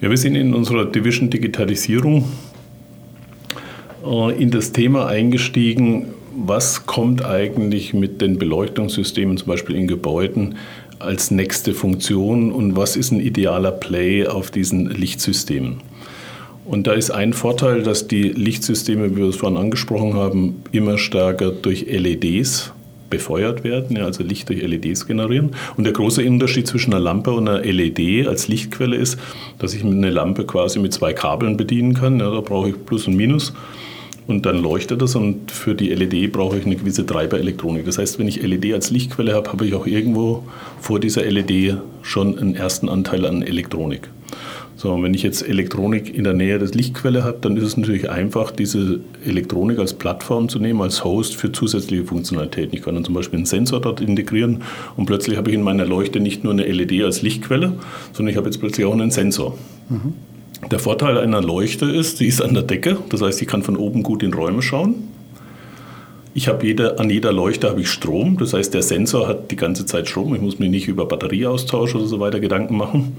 Ja, wir sind in unserer Division Digitalisierung äh, in das Thema eingestiegen, was kommt eigentlich mit den Beleuchtungssystemen, zum Beispiel in Gebäuden, als nächste Funktion und was ist ein idealer Play auf diesen Lichtsystemen? Und da ist ein Vorteil, dass die Lichtsysteme, wie wir es vorhin angesprochen haben, immer stärker durch LEDs befeuert werden, also Licht durch LEDs generieren. Und der große Unterschied zwischen einer Lampe und einer LED als Lichtquelle ist, dass ich eine Lampe quasi mit zwei Kabeln bedienen kann. Ja, da brauche ich Plus und Minus und dann leuchtet es und für die LED brauche ich eine gewisse Treiberelektronik. Das heißt, wenn ich LED als Lichtquelle habe, habe ich auch irgendwo vor dieser LED schon einen ersten Anteil an Elektronik. So, und wenn ich jetzt Elektronik in der Nähe der Lichtquelle habe, dann ist es natürlich einfach, diese Elektronik als Plattform zu nehmen, als Host für zusätzliche Funktionalitäten. Ich kann dann zum Beispiel einen Sensor dort integrieren und plötzlich habe ich in meiner Leuchte nicht nur eine LED als Lichtquelle, sondern ich habe jetzt plötzlich auch einen Sensor. Mhm. Der Vorteil einer Leuchte ist, sie ist an der Decke, das heißt, ich kann von oben gut in Räume schauen. Ich habe jede, an jeder Leuchte habe ich Strom, das heißt, der Sensor hat die ganze Zeit Strom. Ich muss mir nicht über Batterieaustausch oder so weiter Gedanken machen.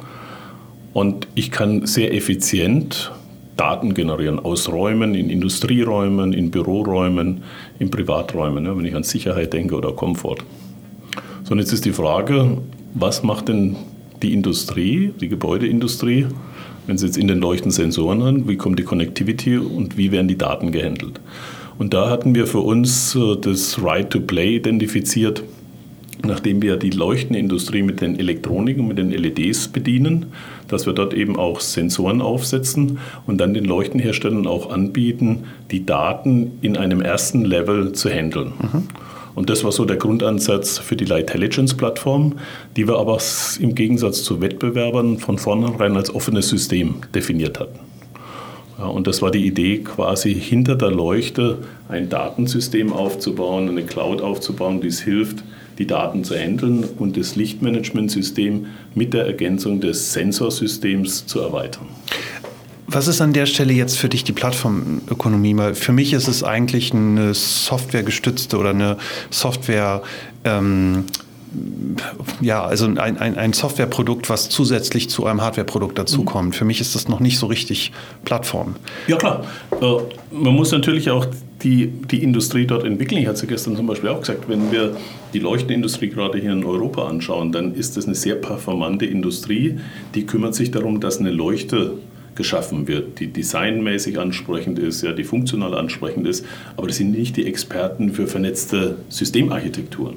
Und ich kann sehr effizient Daten generieren aus Räumen, in Industrieräumen, in Büroräumen, in Privaträumen, wenn ich an Sicherheit denke oder Komfort. So, und jetzt ist die Frage, was macht denn die Industrie, die Gebäudeindustrie, wenn Sie jetzt in den Leuchten Sensoren haben, wie kommt die Connectivity und wie werden die Daten gehandelt? Und da hatten wir für uns äh, das Right to Play identifiziert, nachdem wir die Leuchtenindustrie mit den Elektroniken, mit den LEDs bedienen, dass wir dort eben auch Sensoren aufsetzen und dann den Leuchtenherstellern auch anbieten, die Daten in einem ersten Level zu handeln. Mhm. Und das war so der Grundansatz für die Lightelligence-Plattform, die wir aber im Gegensatz zu Wettbewerbern von vornherein als offenes System definiert hatten. Ja, und das war die Idee, quasi hinter der Leuchte ein Datensystem aufzubauen, eine Cloud aufzubauen, die es hilft, die Daten zu handeln und das Lichtmanagementsystem mit der Ergänzung des Sensorsystems zu erweitern. Was ist an der Stelle jetzt für dich die Plattformökonomie? Weil für mich ist es eigentlich eine softwaregestützte oder eine Software, ähm, ja, also ein, ein, ein Softwareprodukt, was zusätzlich zu einem Hardwareprodukt dazukommt. Mhm. Für mich ist das noch nicht so richtig Plattform. Ja, klar. Äh, man muss natürlich auch die, die Industrie dort entwickeln. Ich hatte es ja gestern zum Beispiel auch gesagt, wenn wir die Leuchtenindustrie gerade hier in Europa anschauen, dann ist das eine sehr performante Industrie, die kümmert sich darum, dass eine Leuchte geschaffen wird, die designmäßig ansprechend ist, ja, die funktional ansprechend ist, aber das sind nicht die Experten für vernetzte Systemarchitekturen.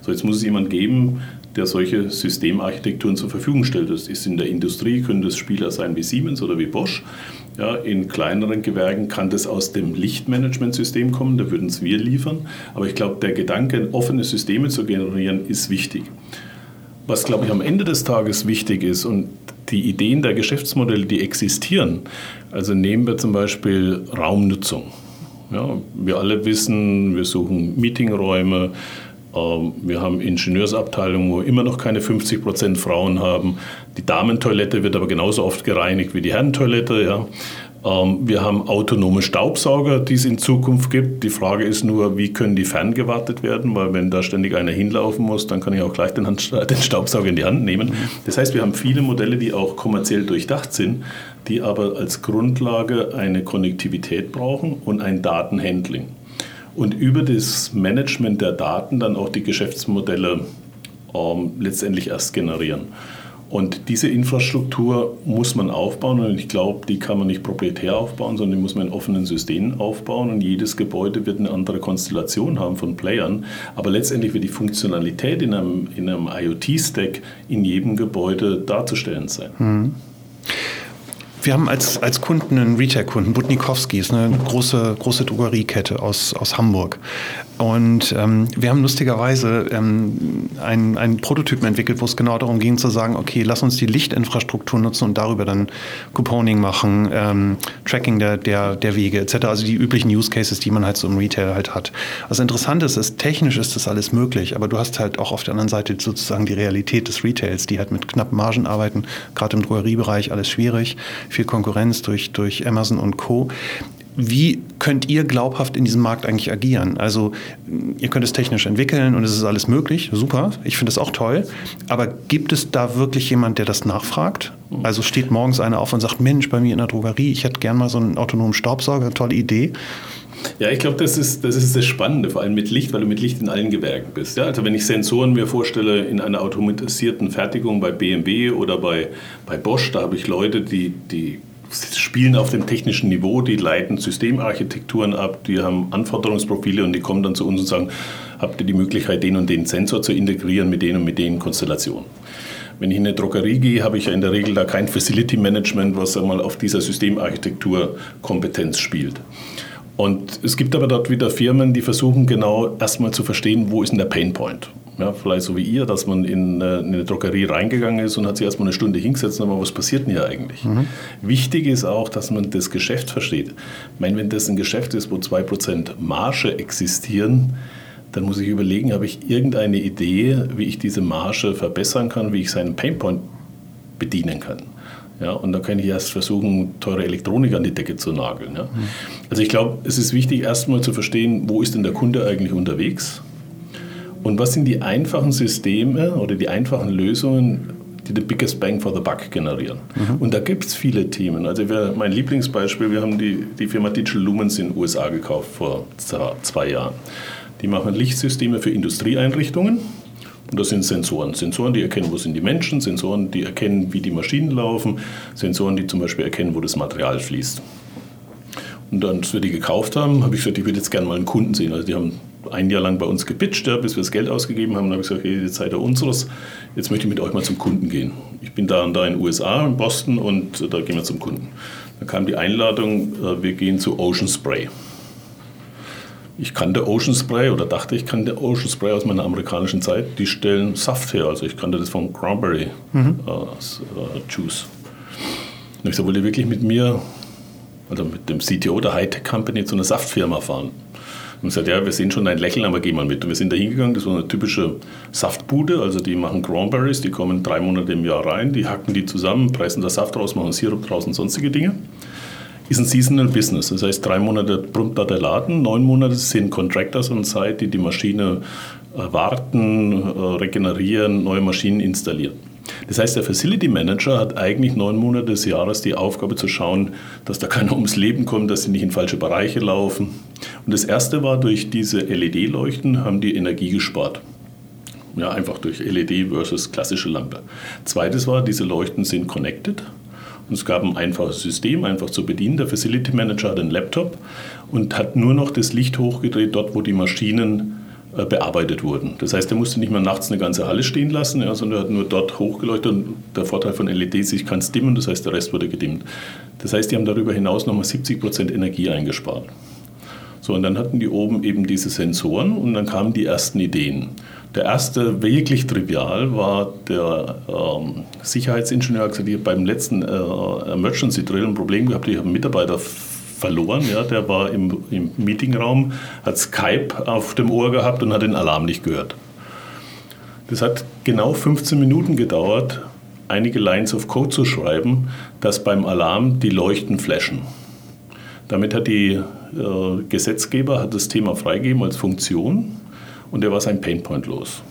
So, jetzt muss es jemand geben, der solche Systemarchitekturen zur Verfügung stellt. Das ist in der Industrie, können das Spieler sein wie Siemens oder wie Bosch. Ja, in kleineren Gewerken kann das aus dem Lichtmanagementsystem kommen, da würden es wir liefern. Aber ich glaube, der Gedanke, offene Systeme zu generieren, ist wichtig. Was, glaube ich, am Ende des Tages wichtig ist, und die Ideen der Geschäftsmodelle, die existieren, also nehmen wir zum Beispiel Raumnutzung. Ja, wir alle wissen, wir suchen Meetingräume, ähm, wir haben Ingenieursabteilungen, wo wir immer noch keine 50 Prozent Frauen haben. Die Damentoilette wird aber genauso oft gereinigt wie die Herrentoilette. Ja. Ähm, wir haben autonome Staubsauger, die es in Zukunft gibt. Die Frage ist nur, wie können die ferngewartet werden? Weil wenn da ständig einer hinlaufen muss, dann kann ich auch gleich den, [LAUGHS] den Staubsauger in die Hand nehmen. Das heißt, wir haben viele Modelle, die auch kommerziell durchdacht sind, die aber als Grundlage eine Konnektivität brauchen und ein Datenhandling. Und über das Management der Daten dann auch die Geschäftsmodelle ähm, letztendlich erst generieren. Und diese Infrastruktur muss man aufbauen und ich glaube, die kann man nicht proprietär aufbauen, sondern die muss man in offenen Systemen aufbauen und jedes Gebäude wird eine andere Konstellation haben von Playern. Aber letztendlich wird die Funktionalität in einem, in einem IoT-Stack in jedem Gebäude darzustellen sein. Mhm. Wir haben als, als Kunden einen Retail-Kunden, Butnikowski, ist eine große, große Drogeriekette aus, aus Hamburg. Und ähm, wir haben lustigerweise ähm, einen, einen Prototypen entwickelt, wo es genau darum ging zu sagen, okay, lass uns die Lichtinfrastruktur nutzen und darüber dann Couponing machen, ähm, Tracking der, der, der Wege etc. Also die üblichen Use Cases, die man halt so im Retail halt hat. Was interessant ist, ist, technisch ist das alles möglich, aber du hast halt auch auf der anderen Seite sozusagen die Realität des Retails, die halt mit knappen Margen arbeiten, gerade im Drogeriebereich alles schwierig, viel Konkurrenz durch, durch Amazon und Co. Wie könnt ihr glaubhaft in diesem Markt eigentlich agieren? Also ihr könnt es technisch entwickeln und es ist alles möglich, super, ich finde es auch toll. Aber gibt es da wirklich jemand, der das nachfragt? Also steht morgens einer auf und sagt, Mensch, bei mir in der Drogerie, ich hätte gern mal so einen autonomen Staubsauger, tolle Idee. Ja, ich glaube, das ist, das ist das Spannende, vor allem mit Licht, weil du mit Licht in allen Gewerken bist. Ja, also wenn ich Sensoren mir vorstelle in einer automatisierten Fertigung bei BMW oder bei, bei Bosch, da habe ich Leute, die, die spielen auf dem technischen Niveau, die leiten Systemarchitekturen ab, die haben Anforderungsprofile und die kommen dann zu uns und sagen, habt ihr die Möglichkeit, den und den Sensor zu integrieren mit den und mit den Konstellationen. Wenn ich in eine Drogerie gehe, habe ich ja in der Regel da kein Facility Management, was einmal auf dieser Systemarchitektur Kompetenz spielt. Und es gibt aber dort wieder Firmen, die versuchen genau erstmal zu verstehen, wo ist denn der Pain Point. Ja, vielleicht so wie ihr, dass man in, äh, in eine Drogerie reingegangen ist und hat sich erstmal eine Stunde hingesetzt und aber was passiert denn hier eigentlich? Mhm. Wichtig ist auch, dass man das Geschäft versteht. Ich meine, wenn das ein Geschäft ist, wo 2% Marge existieren, dann muss ich überlegen, habe ich irgendeine Idee, wie ich diese Marge verbessern kann, wie ich seinen Painpoint bedienen kann. Ja, und dann kann ich erst versuchen, teure Elektronik an die Decke zu nageln. Ja. Also ich glaube, es ist wichtig, erstmal zu verstehen, wo ist denn der Kunde eigentlich unterwegs? Und was sind die einfachen Systeme oder die einfachen Lösungen, die den biggest bang for the buck generieren? Mhm. Und da gibt es viele Themen. Also wir, mein Lieblingsbeispiel, wir haben die, die Firma Digital Lumens in den USA gekauft vor zwei Jahren. Die machen Lichtsysteme für Industrieeinrichtungen. Und das sind Sensoren. Sensoren, die erkennen, wo sind die Menschen, Sensoren, die erkennen, wie die Maschinen laufen, Sensoren, die zum Beispiel erkennen, wo das Material fließt. Und dann, als wir die gekauft haben, habe ich gesagt, ich würde jetzt gerne mal einen Kunden sehen. Also die haben ein Jahr lang bei uns gepitcht, ja, bis wir das Geld ausgegeben haben. Dann habe ich gesagt, hey, jetzt seid ihr unseres, jetzt möchte ich mit euch mal zum Kunden gehen. Ich bin da und da in den USA, in Boston und da gehen wir zum Kunden. Dann kam die Einladung, äh, wir gehen zu Ocean Spray. Ich kannte Ocean Spray oder dachte, ich kannte Ocean Spray aus meiner amerikanischen Zeit. Die stellen Saft her, also ich kannte das von Cranberry mhm. äh, äh Juice. Und ich sagte, wollt ihr wirklich mit mir, also mit dem CTO der Hightech Company, zu einer Saftfirma fahren? Und gesagt, ja, wir sehen schon dein Lächeln, aber geh mal mit. Und wir sind da hingegangen, das war eine typische Saftbude, also die machen Cranberries, die kommen drei Monate im Jahr rein, die hacken die zusammen, pressen da Saft raus, machen Sirup draus und sonstige Dinge. Ist ein Seasonal Business, das heißt drei Monate brummt da der Laden, neun Monate sind Contractors und Zeit, die die Maschine äh, warten, äh, regenerieren, neue Maschinen installieren. Das heißt, der Facility Manager hat eigentlich neun Monate des Jahres die Aufgabe zu schauen, dass da keiner ums Leben kommt, dass sie nicht in falsche Bereiche laufen. Und das erste war, durch diese LED-Leuchten haben die Energie gespart. Ja, einfach durch LED versus klassische Lampe. Zweites war, diese Leuchten sind connected. Und es gab ein einfaches System, einfach zu bedienen. Der Facility Manager hat einen Laptop und hat nur noch das Licht hochgedreht, dort, wo die Maschinen äh, bearbeitet wurden. Das heißt, er musste nicht mehr nachts eine ganze Halle stehen lassen, ja, sondern er hat nur dort hochgeleuchtet. Und der Vorteil von LEDs, ich kann es dimmen, das heißt, der Rest wurde gedimmt. Das heißt, die haben darüber hinaus nochmal 70 Prozent Energie eingespart. So, und dann hatten die oben eben diese Sensoren und dann kamen die ersten Ideen. Der erste, wirklich trivial, war der ähm, Sicherheitsingenieur, hat gesagt, beim letzten äh, Emergency Drill ein Problem gehabt, ich habe einen Mitarbeiter verloren. Ja, der war im, im Meetingraum, hat Skype auf dem Ohr gehabt und hat den Alarm nicht gehört. Das hat genau 15 Minuten gedauert, einige Lines of Code zu schreiben, dass beim Alarm die Leuchten flashen. Damit hat die äh, Gesetzgeber hat das Thema freigegeben als Funktion und er war sein Painpoint los.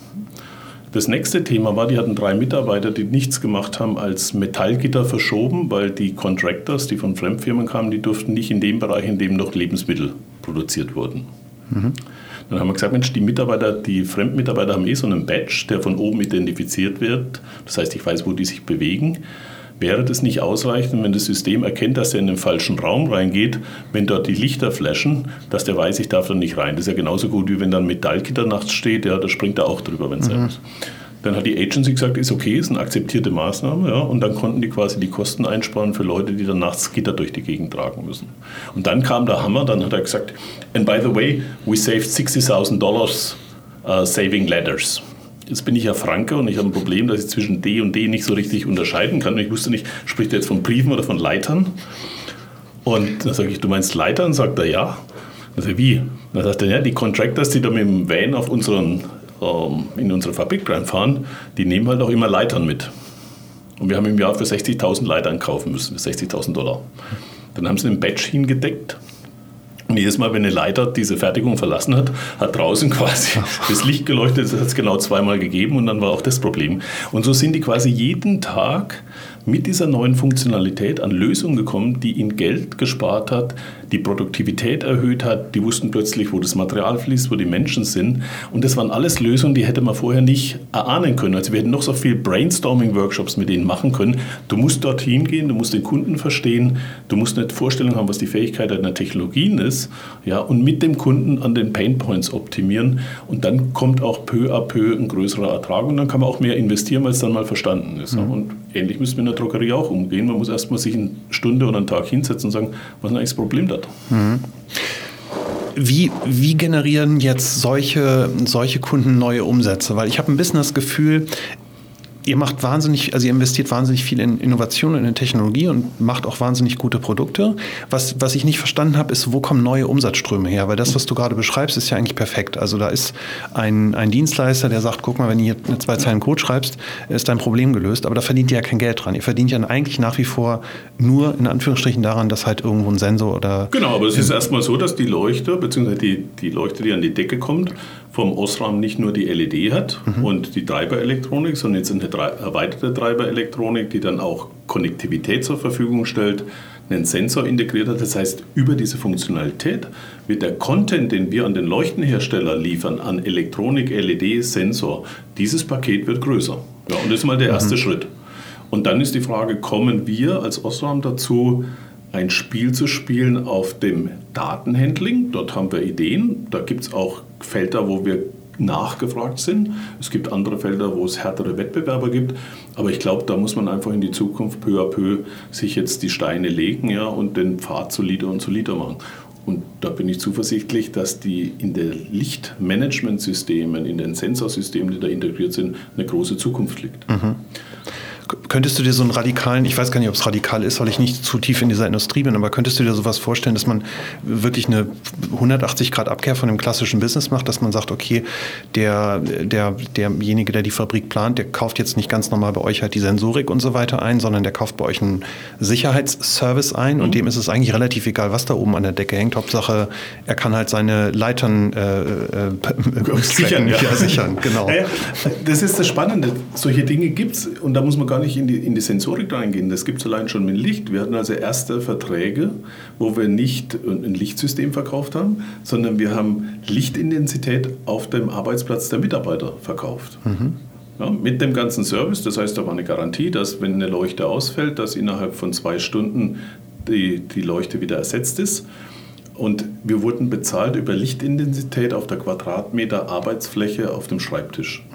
Das nächste Thema war, die hatten drei Mitarbeiter, die nichts gemacht haben als Metallgitter verschoben, weil die Contractors, die von Fremdfirmen kamen, die durften nicht in dem Bereich, in dem noch Lebensmittel produziert wurden. Mhm. Dann haben wir gesagt, Mensch, die Mitarbeiter, die Fremdmitarbeiter haben eh so einen Badge, der von oben identifiziert wird. Das heißt, ich weiß, wo die sich bewegen. Wäre das nicht ausreichend, wenn das System erkennt, dass er in den falschen Raum reingeht, wenn dort die Lichter flashen, dass der weiß, ich darf da nicht rein? Das ist ja genauso gut, wie wenn da ein Metallgitter nachts steht, ja, da springt er auch drüber, wenn es mhm. ist. Dann hat die Agency gesagt, ist okay, ist eine akzeptierte Maßnahme. Ja, und dann konnten die quasi die Kosten einsparen für Leute, die dann nachts Gitter durch die Gegend tragen müssen. Und dann kam der Hammer, dann hat er gesagt, and by the way, we saved 60.000 Dollars uh, saving letters. Jetzt bin ich ja Franke und ich habe ein Problem, dass ich zwischen D und D nicht so richtig unterscheiden kann. Ich wusste nicht, spricht er jetzt von Briefen oder von Leitern? Und dann sage ich, du meinst Leitern? Sagt er, ja. Also wie? Dann sagt er, ja, die Contractors, die da mit dem Van auf unseren, ähm, in unsere Fabrik reinfahren, die nehmen halt auch immer Leitern mit. Und wir haben im Jahr für 60.000 Leitern kaufen müssen, 60.000 Dollar. Dann haben sie einen Badge hingedeckt und jedes Mal, wenn eine Leiter diese Fertigung verlassen hat, hat draußen quasi das Licht geleuchtet. Das hat es genau zweimal gegeben und dann war auch das Problem. Und so sind die quasi jeden Tag mit dieser neuen Funktionalität an Lösungen gekommen, die ihnen Geld gespart hat, die Produktivität erhöht hat. Die wussten plötzlich, wo das Material fließt, wo die Menschen sind. Und das waren alles Lösungen, die hätte man vorher nicht erahnen können. Also wir hätten noch so viel Brainstorming-Workshops mit denen machen können. Du musst dorthin gehen, du musst den Kunden verstehen, du musst eine Vorstellung haben, was die Fähigkeit deiner Technologien ist, ja, und mit dem Kunden an den Painpoints optimieren. Und dann kommt auch peu à peu ein größerer Ertrag und dann kann man auch mehr investieren, weil es dann mal verstanden ist. Mhm. Und ähnlich müssen wir in der Drogerie auch umgehen. Man muss erstmal sich eine Stunde oder einen Tag hinsetzen und sagen, was ist eigentlich das Problem da? Mhm. Wie, wie generieren jetzt solche, solche Kunden neue Umsätze? Weil ich habe ein bisschen das Gefühl, ihr macht wahnsinnig, also ihr investiert wahnsinnig viel in Innovation und in Technologie und macht auch wahnsinnig gute Produkte. Was, was ich nicht verstanden habe, ist, wo kommen neue Umsatzströme her? Weil das, was du gerade beschreibst, ist ja eigentlich perfekt. Also da ist ein, ein Dienstleister, der sagt, guck mal, wenn du hier eine zwei Zeilen Code schreibst, ist dein Problem gelöst. Aber da verdient ihr ja kein Geld dran. Ihr verdient ja eigentlich nach wie vor nur in Anführungsstrichen daran, dass halt irgendwo ein Sensor oder... Genau, aber es ist erstmal so, dass die Leuchte, beziehungsweise die, die Leuchte, die an die Decke kommt, vom Osram nicht nur die LED hat mhm. und die Treiberelektronik, sondern jetzt eine erweiterte Treiberelektronik, die dann auch Konnektivität zur Verfügung stellt, einen Sensor integriert hat. Das heißt, über diese Funktionalität wird der Content, den wir an den Leuchtenhersteller liefern, an Elektronik, LED, Sensor, dieses Paket wird größer. Ja, und das ist mal der erste mhm. Schritt. Und dann ist die Frage, kommen wir als Osram dazu, ein Spiel zu spielen auf dem Datenhandling. Dort haben wir Ideen. Da gibt es auch Felder, wo wir nachgefragt sind. Es gibt andere Felder, wo es härtere Wettbewerber gibt. Aber ich glaube, da muss man einfach in die Zukunft peu à peu sich jetzt die Steine legen ja, und den Pfad solider und solider machen. Und da bin ich zuversichtlich, dass die in den Lichtmanagementsystemen, in den Sensorsystemen, die da integriert sind, eine große Zukunft liegt. Mhm. Könntest du dir so einen radikalen, ich weiß gar nicht, ob es radikal ist, weil ich nicht zu tief in dieser Industrie bin, aber könntest du dir sowas vorstellen, dass man wirklich eine 180 Grad Abkehr von dem klassischen Business macht, dass man sagt, okay, der, der, derjenige, der die Fabrik plant, der kauft jetzt nicht ganz normal bei euch halt die Sensorik und so weiter ein, sondern der kauft bei euch einen Sicherheitsservice ein mhm. und dem ist es eigentlich relativ egal, was da oben an der Decke hängt. Hauptsache, er kann halt seine Leitern äh, äh, sichern. [LAUGHS] Ja. ja. sichern, genau. Ja, das ist das Spannende. Solche Dinge gibt es und da muss man gar nicht in die, in die Sensorik reingehen. Das gibt es allein schon mit Licht. Wir hatten also erste Verträge, wo wir nicht ein Lichtsystem verkauft haben, sondern wir haben Lichtintensität auf dem Arbeitsplatz der Mitarbeiter verkauft. Mhm. Ja, mit dem ganzen Service. Das heißt, da war eine Garantie, dass wenn eine Leuchte ausfällt, dass innerhalb von zwei Stunden die, die Leuchte wieder ersetzt ist. Und wir wurden bezahlt über Lichtintensität auf der Quadratmeter Arbeitsfläche auf dem Schreibtisch.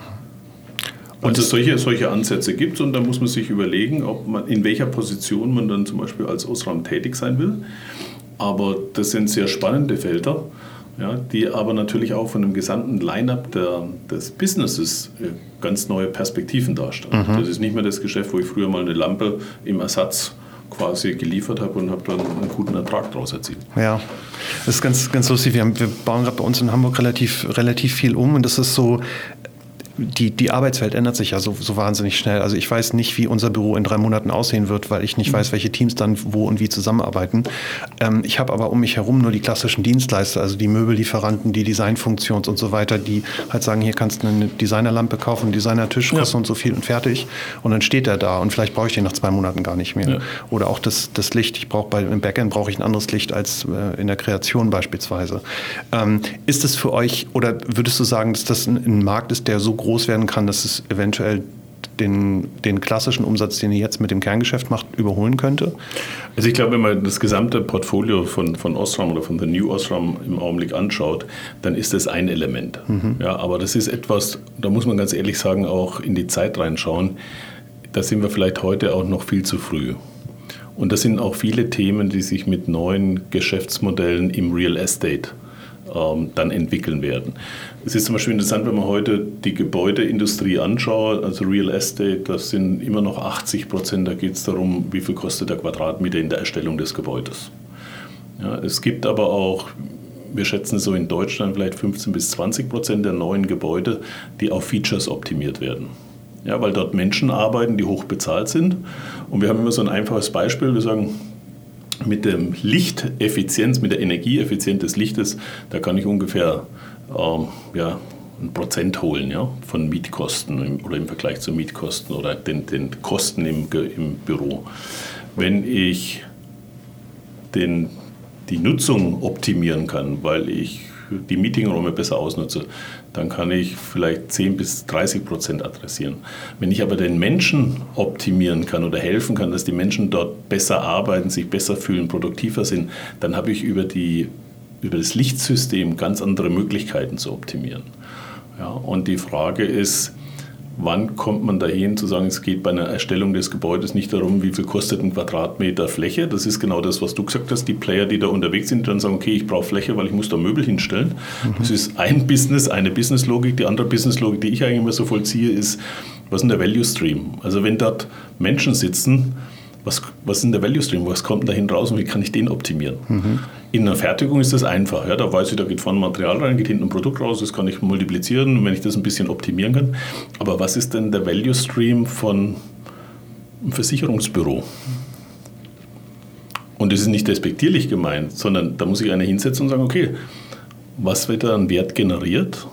Und also es solche, solche Ansätze gibt und da muss man sich überlegen, ob man, in welcher Position man dann zum Beispiel als Osram tätig sein will. Aber das sind sehr spannende Felder, ja, die aber natürlich auch von dem gesamten Line-up des Businesses äh, ganz neue Perspektiven darstellen. Mhm. Das ist nicht mehr das Geschäft, wo ich früher mal eine Lampe im Ersatz quasi geliefert habe und habe dann einen guten Ertrag daraus erzielt. Ja, das ist ganz, ganz lustig. Wir, haben, wir bauen gerade bei uns in Hamburg relativ, relativ viel um und das ist so, die, die Arbeitswelt ändert sich ja so, so wahnsinnig schnell. Also ich weiß nicht, wie unser Büro in drei Monaten aussehen wird, weil ich nicht mhm. weiß, welche Teams dann wo und wie zusammenarbeiten. Ähm, ich habe aber um mich herum nur die klassischen Dienstleister, also die Möbellieferanten, die Designfunktions und so weiter, die halt sagen, hier kannst du eine Designerlampe kaufen, einen Designertisch, kostet ja. und so viel und fertig. Und dann steht er da und vielleicht brauche ich den nach zwei Monaten gar nicht mehr. Ja. Oder auch das, das Licht. Ich brauche bei im Backend brauche ich ein anderes Licht als äh, in der Kreation beispielsweise. Ähm, ist es für euch oder würdest du sagen, dass das ein, ein Markt ist, der so groß groß werden kann, dass es eventuell den, den klassischen Umsatz, den ihr jetzt mit dem Kerngeschäft macht, überholen könnte? Also ich glaube, wenn man das gesamte Portfolio von, von Osram oder von The New Osram im Augenblick anschaut, dann ist das ein Element. Mhm. Ja, aber das ist etwas, da muss man ganz ehrlich sagen, auch in die Zeit reinschauen. Da sind wir vielleicht heute auch noch viel zu früh. Und das sind auch viele Themen, die sich mit neuen Geschäftsmodellen im Real Estate ähm, dann entwickeln werden. Es ist zum Beispiel interessant, wenn man heute die Gebäudeindustrie anschaut, also Real Estate, das sind immer noch 80 Prozent, da geht es darum, wie viel kostet der Quadratmeter in der Erstellung des Gebäudes. Ja, es gibt aber auch, wir schätzen so in Deutschland vielleicht 15 bis 20 Prozent der neuen Gebäude, die auf Features optimiert werden. Ja, weil dort Menschen arbeiten, die hoch bezahlt sind. Und wir haben immer so ein einfaches Beispiel. Wir sagen, mit der Lichteffizienz, mit der Energieeffizienz des Lichtes, da kann ich ungefähr ähm, ja, ein Prozent holen ja, von Mietkosten oder im Vergleich zu Mietkosten oder den, den Kosten im, im Büro. Wenn ich den, die Nutzung optimieren kann, weil ich die Meetingräume besser ausnutze, dann kann ich vielleicht 10 bis 30 Prozent adressieren. Wenn ich aber den Menschen optimieren kann oder helfen kann, dass die Menschen dort besser arbeiten, sich besser fühlen, produktiver sind, dann habe ich über, die, über das Lichtsystem ganz andere Möglichkeiten zu optimieren. Ja, und die Frage ist, wann kommt man dahin zu sagen, es geht bei einer Erstellung des Gebäudes nicht darum, wie viel kostet ein Quadratmeter Fläche. Das ist genau das, was du gesagt hast. Die Player, die da unterwegs sind, dann sagen, okay, ich brauche Fläche, weil ich muss da Möbel hinstellen. Mhm. Das ist ein Business, eine Businesslogik. Die andere Businesslogik, die ich eigentlich immer so vollziehe, ist, was ist der Value Stream? Also wenn dort Menschen sitzen, was, was ist denn der Value Stream? Was kommt denn da hinten raus und wie kann ich den optimieren? Mhm. In der Fertigung ist das einfach. Ja, da weiß ich, da geht vorne Material rein, geht hinten ein Produkt raus, das kann ich multiplizieren, wenn ich das ein bisschen optimieren kann. Aber was ist denn der Value Stream von einem Versicherungsbüro? Und das ist nicht despektierlich gemeint, sondern da muss ich einer hinsetzen und sagen, okay, was wird da an Wert generiert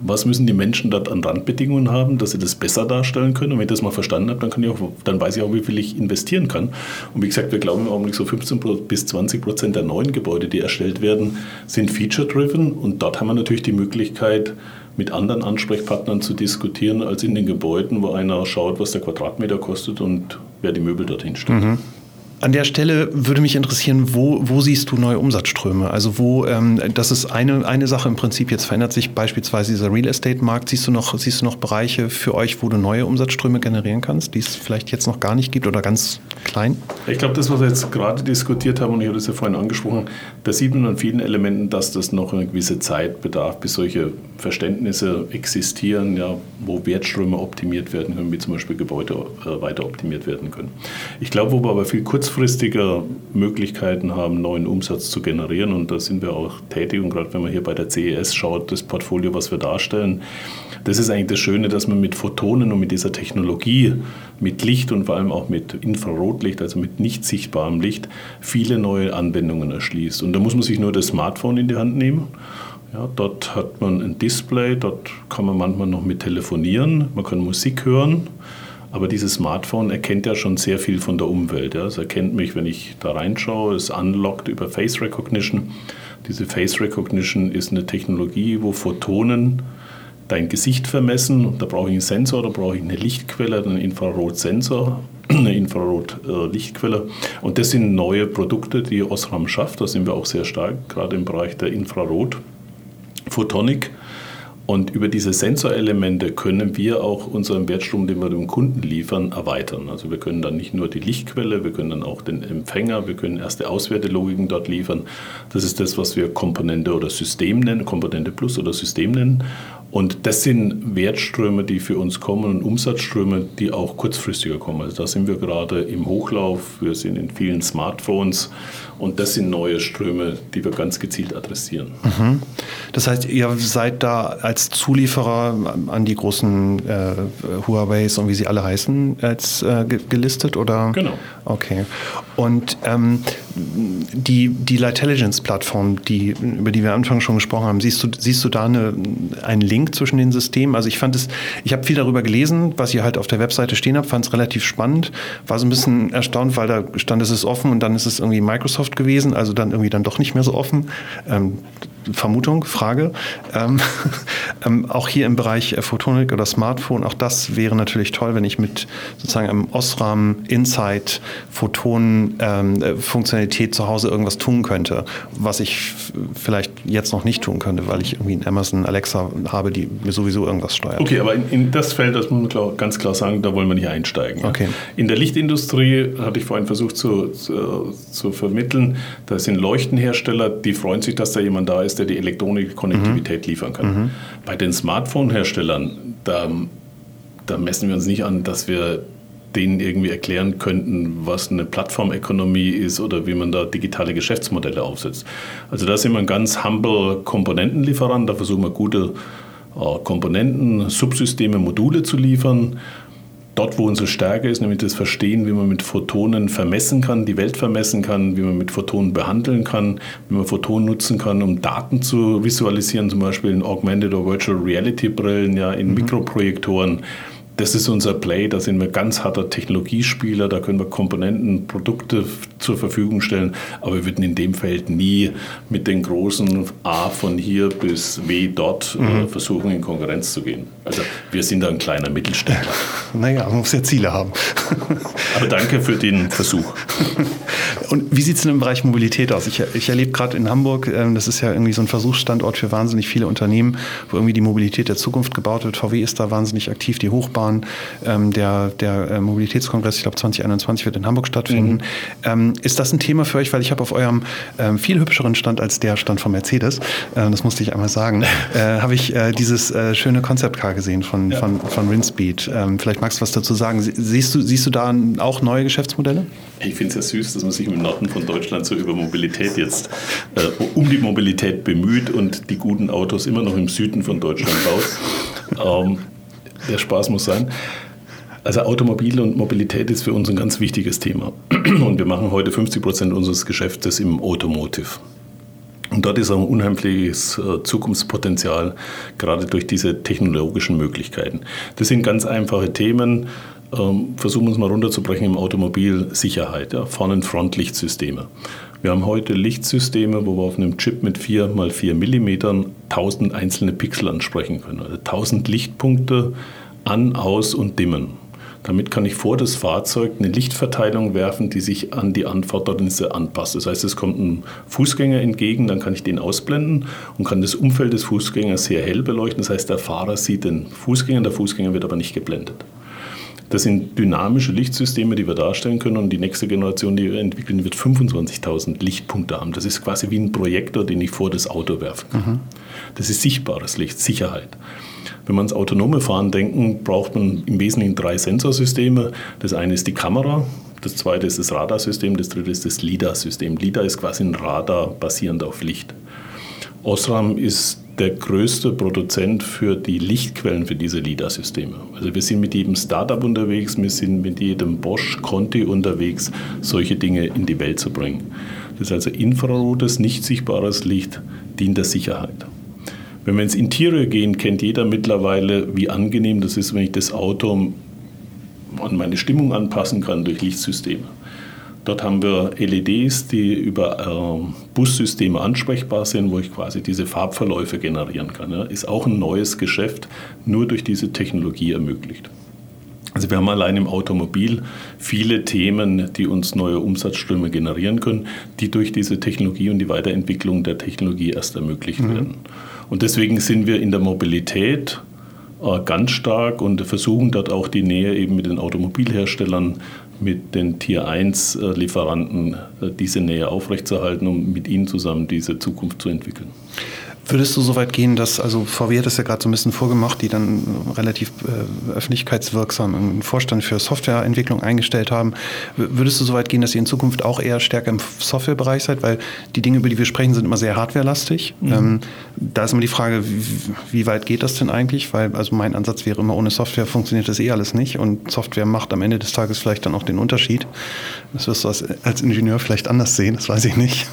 was müssen die Menschen dort an Randbedingungen haben, dass sie das besser darstellen können. Und wenn ich das mal verstanden habe, dann, kann ich auch, dann weiß ich auch, wie viel ich investieren kann. Und wie gesagt, wir glauben im Augenblick so 15 bis 20 Prozent der neuen Gebäude, die erstellt werden, sind feature-driven. Und dort haben wir natürlich die Möglichkeit, mit anderen Ansprechpartnern zu diskutieren, als in den Gebäuden, wo einer schaut, was der Quadratmeter kostet und wer die Möbel dorthin stellt. Mhm. An der Stelle würde mich interessieren, wo, wo siehst du neue Umsatzströme? Also wo, ähm, das ist eine, eine Sache im Prinzip, jetzt verändert sich beispielsweise dieser Real Estate-Markt. Siehst du, noch, siehst du noch Bereiche für euch, wo du neue Umsatzströme generieren kannst, die es vielleicht jetzt noch gar nicht gibt oder ganz klein? Ich glaube, das, was wir jetzt gerade diskutiert haben, und ich habe das ja vorhin angesprochen, da sieht man an vielen Elementen, dass das noch eine gewisse Zeit bedarf, bis solche Verständnisse existieren, ja, wo Wertströme optimiert werden können, wie zum Beispiel Gebäude äh, weiter optimiert werden können. Ich glaube, wo wir aber viel kurzfristiger Möglichkeiten haben, neuen Umsatz zu generieren, und da sind wir auch tätig, und gerade wenn man hier bei der CES schaut, das Portfolio, was wir darstellen, das ist eigentlich das Schöne, dass man mit Photonen und mit dieser Technologie, mit Licht und vor allem auch mit Infrarotlicht, also mit nicht sichtbarem Licht, viele neue Anwendungen erschließt. Und da muss man sich nur das Smartphone in die Hand nehmen ja, dort hat man ein Display, dort kann man manchmal noch mit telefonieren, man kann Musik hören, aber dieses Smartphone erkennt ja schon sehr viel von der Umwelt. Ja. Es erkennt mich, wenn ich da reinschaue, es unlockt über Face Recognition. Diese Face Recognition ist eine Technologie, wo Photonen dein Gesicht vermessen. Da brauche ich einen Sensor, da brauche ich eine Lichtquelle, einen Infrarotsensor, [CLEARS THROAT] eine Infrarot-Lichtquelle. Und das sind neue Produkte, die Osram schafft. Da sind wir auch sehr stark, gerade im Bereich der Infrarot. Photonik. Und über diese Sensorelemente können wir auch unseren Wertstrom, den wir dem Kunden liefern, erweitern. Also wir können dann nicht nur die Lichtquelle, wir können dann auch den Empfänger, wir können erste Auswertelogiken dort liefern. Das ist das, was wir Komponente oder System nennen, Komponente Plus oder System nennen. Und das sind Wertströme, die für uns kommen und Umsatzströme, die auch kurzfristiger kommen. Also da sind wir gerade im Hochlauf, wir sind in vielen Smartphones und das sind neue Ströme, die wir ganz gezielt adressieren. Mhm. Das heißt, ihr seid da als Zulieferer an die großen äh, Huaweis und wie sie alle heißen, als äh, gelistet oder? Genau. Okay. Und ähm, die, die Lightelligence-Plattform, die, über die wir am Anfang schon gesprochen haben, siehst du, siehst du da eine, einen Link zwischen den Systemen? Also ich fand es, ich habe viel darüber gelesen, was ihr halt auf der Webseite stehen habt, fand es relativ spannend, war so ein bisschen erstaunt, weil da stand, es ist offen und dann ist es irgendwie Microsoft gewesen, also dann irgendwie dann doch nicht mehr so offen. Ähm, Vermutung, Frage. Ähm, [LAUGHS] ähm, auch hier im Bereich äh, Photonik oder Smartphone, auch das wäre natürlich toll, wenn ich mit sozusagen einem Osram Insight Photonen ähm, äh, Funktionalität zu Hause irgendwas tun könnte, was ich vielleicht jetzt noch nicht tun könnte, weil ich irgendwie einen Amazon Alexa habe, die mir sowieso irgendwas steuert. Okay, aber in, in das Feld, das muss man klar, ganz klar sagen, da wollen wir nicht einsteigen. Okay. In der Lichtindustrie hatte ich vorhin versucht zu, zu, zu vermitteln, da sind Leuchtenhersteller, die freuen sich, dass da jemand da ist, der die elektronische Konnektivität mhm. liefern kann. Mhm. Bei den Smartphone-Herstellern, da, da messen wir uns nicht an, dass wir denen irgendwie erklären könnten, was eine Plattformökonomie ist oder wie man da digitale Geschäftsmodelle aufsetzt. Also da sind wir ein ganz humble Komponentenlieferant, da versuchen wir gute äh, Komponenten, Subsysteme, Module zu liefern. Dort, wo unsere Stärke ist, nämlich das Verstehen, wie man mit Photonen vermessen kann, die Welt vermessen kann, wie man mit Photonen behandeln kann, wie man Photonen nutzen kann, um Daten zu visualisieren, zum Beispiel in Augmented oder Virtual Reality Brillen, ja, in mhm. Mikroprojektoren das ist unser Play, da sind wir ganz harter Technologiespieler, da können wir Komponenten, Produkte zur Verfügung stellen, aber wir würden in dem Feld nie mit den großen A von hier bis W dort äh, mhm. versuchen, in Konkurrenz zu gehen. Also wir sind da ein kleiner Mittelständler. [LAUGHS] Naja, man muss ja Ziele haben. [LAUGHS] aber danke für den Versuch. [LAUGHS] Und wie sieht es denn im Bereich Mobilität aus? Ich, ich erlebe gerade in Hamburg, ähm, das ist ja irgendwie so ein Versuchsstandort für wahnsinnig viele Unternehmen, wo irgendwie die Mobilität der Zukunft gebaut wird. VW ist da wahnsinnig aktiv, die Hochbahn, ähm, der, der äh, Mobilitätskongress, ich glaube 2021 wird in Hamburg stattfinden. Mhm. Ähm, ist das ein Thema für euch? Weil ich habe auf eurem viel hübscheren Stand als der Stand von Mercedes, äh, das musste ich einmal sagen, [LAUGHS] äh, habe ich dieses schöne Concept Car gesehen von, ja. von, von Rinspeed. vielleicht magst du was dazu sagen. Siehst du, siehst du da auch neue Geschäftsmodelle? Ich finde es ja süß, dass man sich im Norden von Deutschland so über Mobilität jetzt äh, um die Mobilität bemüht und die guten Autos immer noch im Süden von Deutschland baut. [LAUGHS] Ähm, der Spaß muss sein. Also Automobil und Mobilität ist für uns ein ganz wichtiges Thema. [CLEARS THROAT] Und wir machen heute 50 Prozent unseres Geschäftes im Automotive. Und dort ist ein unheimliches äh, Zukunftspotenzial, gerade durch diese technologischen Möglichkeiten. Das sind ganz einfache Themen. Ähm, versuchen wir es mal runterzubrechen im Automobil Sicherheit, ja, vorne Frontlichtsysteme. Wir haben heute Lichtsysteme, wo wir auf einem Chip mit 4 mal 4 mm 1000 einzelne Pixel ansprechen können. Also 1000 Lichtpunkte an, aus und dimmen. Damit kann ich vor das Fahrzeug eine Lichtverteilung werfen, die sich an die Anfordernisse anpasst. Das heißt, es kommt ein Fußgänger entgegen, dann kann ich den ausblenden und kann das Umfeld des Fußgängers sehr hell beleuchten. Das heißt, der Fahrer sieht den Fußgänger, der Fußgänger wird aber nicht geblendet. Das sind dynamische Lichtsysteme, die wir darstellen können und die nächste Generation, die wir entwickeln, wird 25.000 Lichtpunkte haben. Das ist quasi wie ein Projektor, den ich vor das Auto werfen kann. Mhm. Das ist sichtbares Licht, Sicherheit. Wenn man ans autonome Fahren denken, braucht man im Wesentlichen drei Sensorsysteme. Das eine ist die Kamera, das zweite ist das Radarsystem, das dritte ist das LIDAR-System. LIDAR ist quasi ein Radar basierend auf Licht. Osram ist der größte Produzent für die Lichtquellen für diese LIDAR-Systeme. Also wir sind mit jedem Startup unterwegs, wir sind mit jedem Bosch, Conti unterwegs, solche Dinge in die Welt zu bringen. Das ist also infrarotes, nicht sichtbares Licht, dient der Sicherheit. Wenn wir ins Interieur gehen, kennt jeder mittlerweile, wie angenehm das ist, wenn ich das Auto an meine Stimmung anpassen kann durch Lichtsysteme. Dort haben wir LEDs, die über äh, Bussysteme ansprechbar sind, wo ich quasi diese Farbverläufe generieren kann. Ja. Ist auch ein neues Geschäft, nur durch diese Technologie ermöglicht. Also wir haben allein im Automobil viele Themen, die uns neue Umsatzströme generieren können, die durch diese Technologie und die Weiterentwicklung der Technologie erst ermöglicht mhm. werden. Und deswegen sind wir in der Mobilität äh, ganz stark und versuchen dort auch die Nähe eben mit den Automobilherstellern mit den Tier 1 Lieferanten äh, diese Nähe aufrechtzuerhalten, um mit ihnen zusammen diese Zukunft zu entwickeln. Würdest du so weit gehen, dass, also VW hat das ja gerade so ein bisschen vorgemacht, die dann relativ äh, öffentlichkeitswirksam einen Vorstand für Softwareentwicklung eingestellt haben. Würdest du so weit gehen, dass ihr in Zukunft auch eher stärker im Softwarebereich seid? Weil die Dinge, über die wir sprechen, sind immer sehr hardwarelastig. Mhm. Ähm, da ist immer die Frage, wie, wie, weit geht das denn eigentlich? Weil, also mein Ansatz wäre immer, ohne Software funktioniert das eh alles nicht. Und Software macht am Ende des Tages vielleicht dann auch den Unterschied. Das wirst du als, als Ingenieur vielleicht anders sehen, das weiß ich nicht.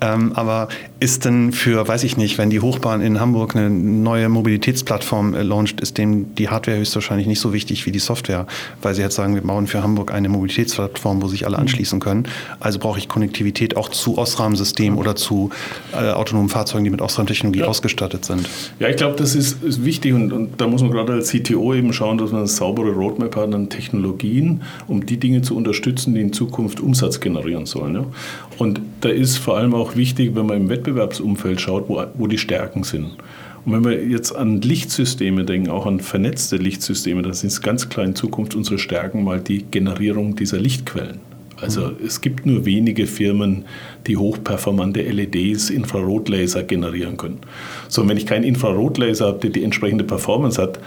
Ähm, aber ist denn für, weiß ich nicht, wenn die die Hochbahn in Hamburg eine neue Mobilitätsplattform äh, launcht, ist dem die Hardware höchstwahrscheinlich nicht so wichtig wie die Software, weil sie jetzt sagen, wir bauen für Hamburg eine Mobilitätsplattform, wo sich alle mhm. anschließen können. Also brauche ich Konnektivität auch zu Osram-Systemen oder zu äh, autonomen Fahrzeugen, die mit Osram-Technologie ja. ausgestattet sind. Ja, ich glaube, das ist, ist wichtig und, und, da muss man gerade als CTO eben schauen, dass man eine saubere Roadmap hat an Technologien, um die Dinge zu unterstützen, die in Zukunft Umsatz generieren sollen. Ja? Und da ist vor allem auch wichtig, wenn man im Wettbewerbsumfeld schaut, wo, wo die Stärken sind. Und wenn wir jetzt an Lichtsysteme denken, auch an vernetzte Lichtsysteme, dann sind es ganz klar in Zukunft unsere Stärken mal die Generierung dieser Lichtquellen. Also mhm. es gibt nur wenige Firmen, die hochperformante LEDs, Infrarotlaser generieren können. So, und wenn ich keinen Infrarotlaser habe, der die entsprechende Performance hat,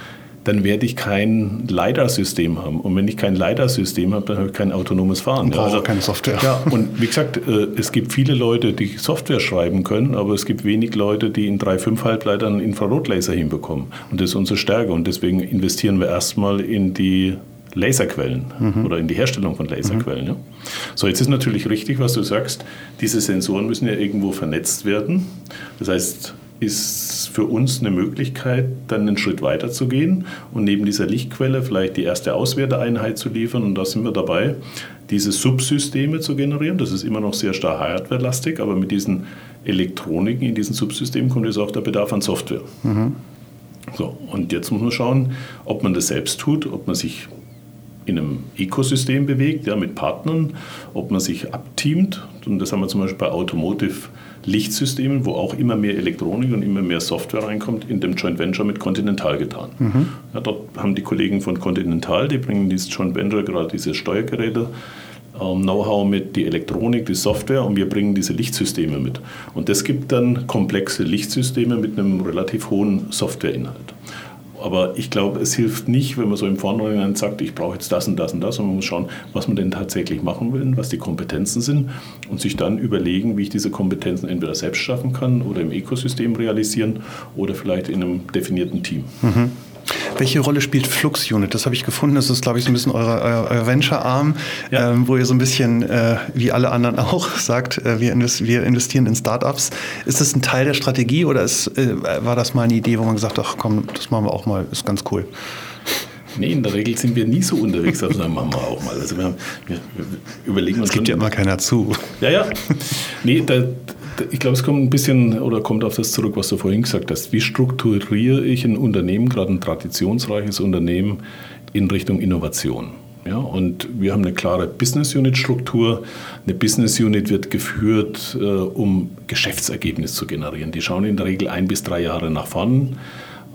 dann werde ich kein LiDAR-System haben. Und wenn ich kein LiDAR-System habe, dann habe ich kein autonomes Fahren. Und ja, also keine Software. Ja, und wie gesagt, äh, es gibt viele Leute, die Software schreiben können, aber es gibt wenig Leute, die in 3,5 Halbleitern Infrarotlaser hinbekommen. Und das ist unsere Stärke. Und deswegen investieren wir erstmal in die Laserquellen mhm. oder in die Herstellung von Laserquellen. Mhm. Ja. So, jetzt ist natürlich richtig, was du sagst. Diese Sensoren müssen ja irgendwo vernetzt werden. Das heißt, ist für uns eine Möglichkeit, dann einen Schritt weiter zu gehen und neben dieser Lichtquelle vielleicht die erste Auswerteeinheit zu liefern. Und da sind wir dabei, diese Subsysteme zu generieren. Das ist immer noch sehr stark hardwarelastig, aber mit diesen Elektroniken in diesen Subsystemen kommt jetzt auch der Bedarf an Software. Mhm. So, und jetzt muss man schauen, ob man das selbst tut, ob man sich in einem Ökosystem bewegt, ja, mit Partnern, ob man sich abteamt. Und das haben wir zum Beispiel bei Automotive Lichtsystemen, wo auch immer mehr Elektronik und immer mehr Software reinkommt, in dem Joint Venture mit Continental getan. Mhm. Ja, dort haben die Kollegen von Continental, die bringen dieses Joint Venture, gerade diese Steuergeräte, ähm, Know-how mit, die Elektronik, die Software und wir bringen diese Lichtsysteme mit. Und das gibt dann komplexe Lichtsysteme mit einem relativ hohen Softwareinhalt. Aber ich glaube, es hilft nicht, wenn man so im Vornherein sagt, ich brauche jetzt das und das und das. Und man muss schauen, was man denn tatsächlich machen will, was die Kompetenzen sind und sich dann überlegen, wie ich diese Kompetenzen entweder selbst schaffen kann oder im Ökosystem realisieren oder vielleicht in einem definierten Team. Mhm. Welche Rolle spielt Flux Unit? Das habe ich gefunden. Das ist, glaube ich, so ein bisschen euer, euer Venture-Arm, ja. ähm, wo ihr so ein bisschen, äh, wie alle anderen auch, [LAUGHS] sagt, äh, wir, invest wir, investieren in Startups. Ist das ein Teil der Strategie oder ist, äh, war das mal eine Idee, wo man gesagt hat, ach komm, das machen wir auch mal, ist ganz cool? Nee, in der Regel sind wir nie so unterwegs, aber dann machen wir auch mal. Also wir, haben, wir, wir überlegen uns. Es gibt ja immer keiner zu. Ja, ja. Nee, da, ich glaube, es kommt ein bisschen oder kommt auf das zurück, was du vorhin gesagt hast. Wie strukturiere ich ein Unternehmen, gerade ein traditionsreiches Unternehmen, in Richtung Innovation? Ja, und wir haben eine klare Business Unit Struktur. Eine Business Unit wird geführt, äh, um Geschäftsergebnis zu generieren. Die schauen in der Regel ein bis drei Jahre nach vorn.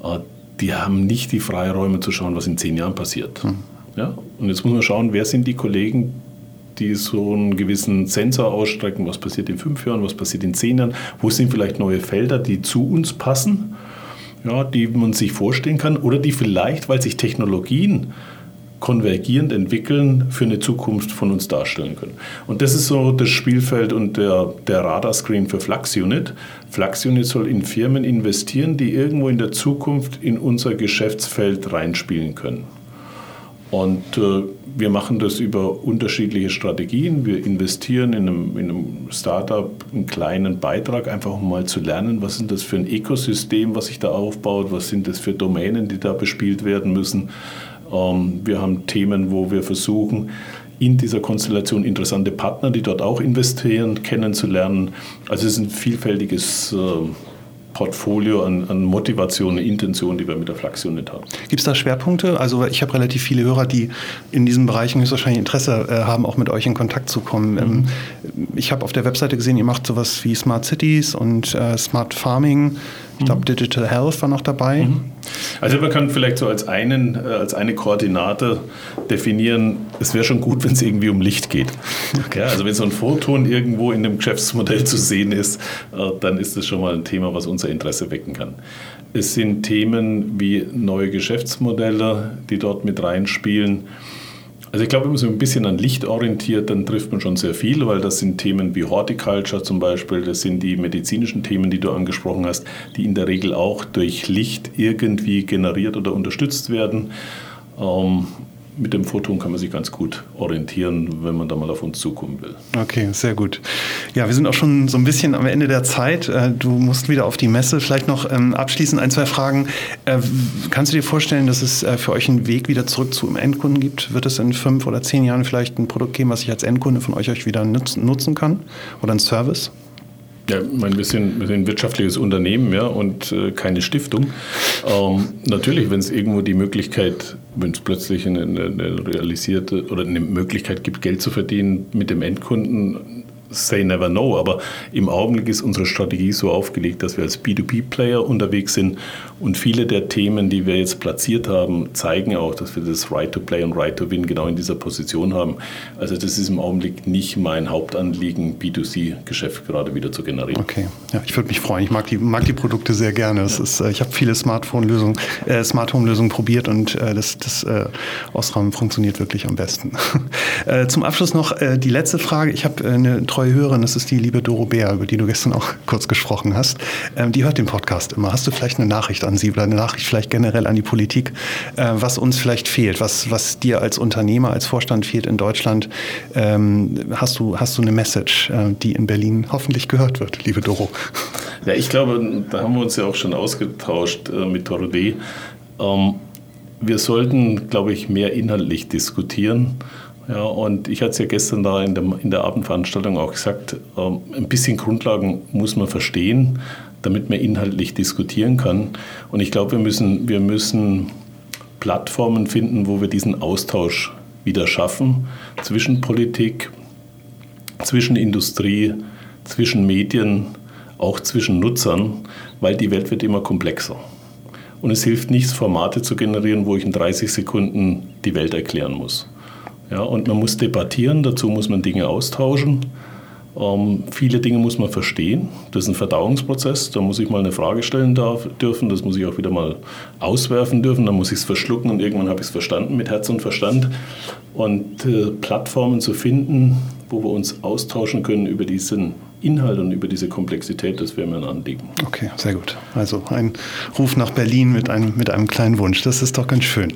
Äh, die haben nicht die Freiräume zu schauen, was in zehn Jahren passiert. Hm. Ja, und jetzt muss man schauen, wer sind die Kollegen, die so einen gewissen Sensor ausstrecken, was passiert in fünf Jahren, was passiert in zehn Jahren, wo sind vielleicht neue Felder, die zu uns passen, ja, die man sich vorstellen kann oder die vielleicht, weil sich Technologien konvergierend entwickeln, für eine Zukunft von uns darstellen können. Und das ist so das Spielfeld und der, der Radarscreen für Flux Unit. Soll in Firmen investieren, die irgendwo in der Zukunft in unser Geschäftsfeld reinspielen können. Und äh, wir machen das über unterschiedliche Strategien. Wir investieren in einem, in einem Startup einen kleinen Beitrag, einfach um mal zu lernen, was ist das für ein Ökosystem, was sich da aufbaut, was sind das für Domänen, die da bespielt werden müssen. Ähm, wir haben Themen, wo wir versuchen, in dieser Konstellation interessante Partner, die dort auch investieren, kennenzulernen. Also es ist ein vielfältiges äh, Portfolio an, an Motivation, Intention, die wir mit der Flux-Unit haben. Gibt es da Schwerpunkte? Also ich habe relativ viele Hörer, die in diesen Bereichen höchstwahrscheinlich Interesse äh, haben, auch mit euch in Kontakt zu kommen. Mhm. Ähm, ich habe auf der Webseite gesehen, ihr macht sowas wie Smart Cities und äh, Smart Farming. Ich glaube. Digital Health war noch dabei. Mhm. Also man kann vielleicht so als, einen, äh, als eine Koordinate definieren, es wäre schon gut, wenn es irgendwie um Licht geht. Okay. Ja, also wenn so ein Photon irgendwo in dem Geschäftsmodell zu sehen ist, äh, dann ist das schon mal ein Thema, was unser Interesse wecken kann. Es sind Themen wie neue Geschäftsmodelle, die dort mit reinspielen. Also ich glaube, wenn man sich ein bisschen an Licht orientiert, dann trifft man schon sehr viel, weil das sind Themen wie Horticulture zum Beispiel, das sind die medizinischen Themen, die du angesprochen hast, die in der Regel auch durch Licht irgendwie generiert oder unterstützt werden. Ähm, mit dem Photon kann man sich ganz gut orientieren, wenn man da mal auf uns zukommen will. Okay, sehr gut. Ja, wir sind auch schon so ein bisschen am Ende der Zeit. Äh, du musst wieder auf die Messe. Vielleicht noch ähm, abschließend ein, zwei Fragen. Äh, kannst du dir vorstellen, dass es äh, für euch einen Weg wieder zurück zum Endkunden gibt? Wird es in fünf oder zehn Jahren vielleicht ein Produkt geben, was ich als Endkunde von euch, euch wieder nutzen kann? Oder ein Service? Ja, ich meine, wir sind, wir sind ein wirtschaftliches Unternehmen ja, und äh, keine Stiftung. Ähm, natürlich, wenn es irgendwo die Möglichkeit, wenn es plötzlich eine, eine realisierte oder eine Möglichkeit gibt, Geld zu verdienen mit dem Endkunden, say never no, aber im Augenblick ist unsere Strategie so aufgelegt, dass wir als B2B-Player unterwegs sind und viele der Themen, die wir jetzt platziert haben, zeigen auch, dass wir das Right to Play und Right to Win genau in dieser Position haben. Also das ist im Augenblick nicht mein Hauptanliegen, B2C-Geschäft gerade wieder zu generieren. Okay, ja, ich würde mich freuen. Ich mag die, mag die Produkte sehr gerne. Ja. Ist, äh, ich habe viele Smartphone-Lösungen, äh, Smart Home-Lösungen probiert und äh, das, das äh, Osram funktioniert wirklich am besten. [LAUGHS] Äh, zum Abschluss noch äh, die letzte Frage. Ich habe eine treue Hörerin, das ist die liebe Doro Bär, über die du gestern auch [LAUGHS] kurz gesprochen hast. Ähm, die hört den Podcast immer. Hast du vielleicht eine Nachricht an sie oder eine Nachricht vielleicht generell an die Politik, äh, was uns vielleicht fehlt, was, was dir als Unternehmer, als Vorstand fehlt in Deutschland? Ähm, hast, du, hast du eine Message, äh, die in Berlin hoffentlich gehört wird, liebe Doro? Ja, ich glaube, da haben wir uns ja auch schon ausgetauscht äh, mit Doro D. Ähm, wir sollten, glaube ich, mehr inhaltlich diskutieren ja, und ich hatte es ja gestern da in der, in der Abendveranstaltung auch gesagt, ähm, ein bisschen Grundlagen muss man verstehen, damit man inhaltlich diskutieren kann. Und ich glaube, wir müssen, wir müssen Plattformen finden, wo wir diesen Austausch wieder schaffen zwischen Politik, zwischen Industrie, zwischen Medien, auch zwischen Nutzern, weil die Welt wird immer komplexer. Und es hilft nichts, Formate zu generieren, wo ich in 30 Sekunden die Welt erklären muss. Ja, und man muss debattieren, dazu muss man Dinge austauschen. Ähm, viele Dinge muss man verstehen. Das ist ein Verdauungsprozess. Da muss ich mal eine Frage stellen darf, dürfen. Das muss ich auch wieder mal auswerfen dürfen. Dann muss ich es verschlucken und irgendwann habe ich es verstanden mit Herz und Verstand. Und äh, Plattformen zu finden, wo wir uns austauschen können über diesen Inhalt und über diese Komplexität, das wäre mir ein Anliegen. Okay, sehr gut. Also ein Ruf nach Berlin mit einem, mit einem kleinen Wunsch. Das ist doch ganz schön.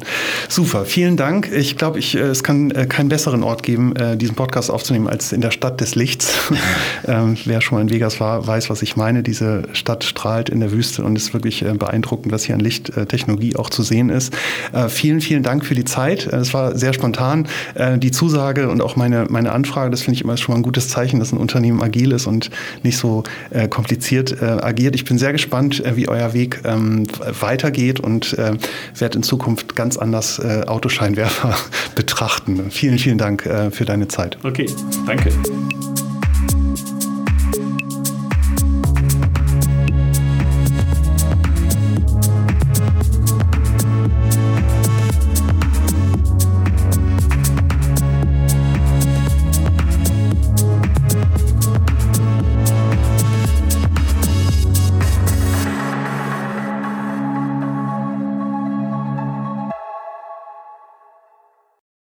Super, vielen Dank. Ich glaube, ich, äh, es kann äh, keinen besseren Ort geben, äh, diesen Podcast aufzunehmen, als in der Stadt des Lichts. [LAUGHS] ähm, wer schon mal in Vegas war, weiß, was ich meine. Diese Stadt strahlt in der Wüste und ist wirklich beeindruckend, was hier an Lichttechnologie auch zu sehen ist. Äh, vielen, vielen Dank für die Zeit. Es war sehr spontan. Äh, die Zusage und auch meine, meine Anfrage, das finde ich immer schon mal ein gutes Zeichen, dass ein Unternehmen agil ist und und nicht so äh, kompliziert äh, agiert. Ich bin sehr gespannt, äh, wie euer Weg ähm, weitergeht und äh, werde in Zukunft ganz anders äh, Autoscheinwerfer [LAUGHS] betrachten. Vielen, vielen Dank äh, für deine Zeit. Okay, danke.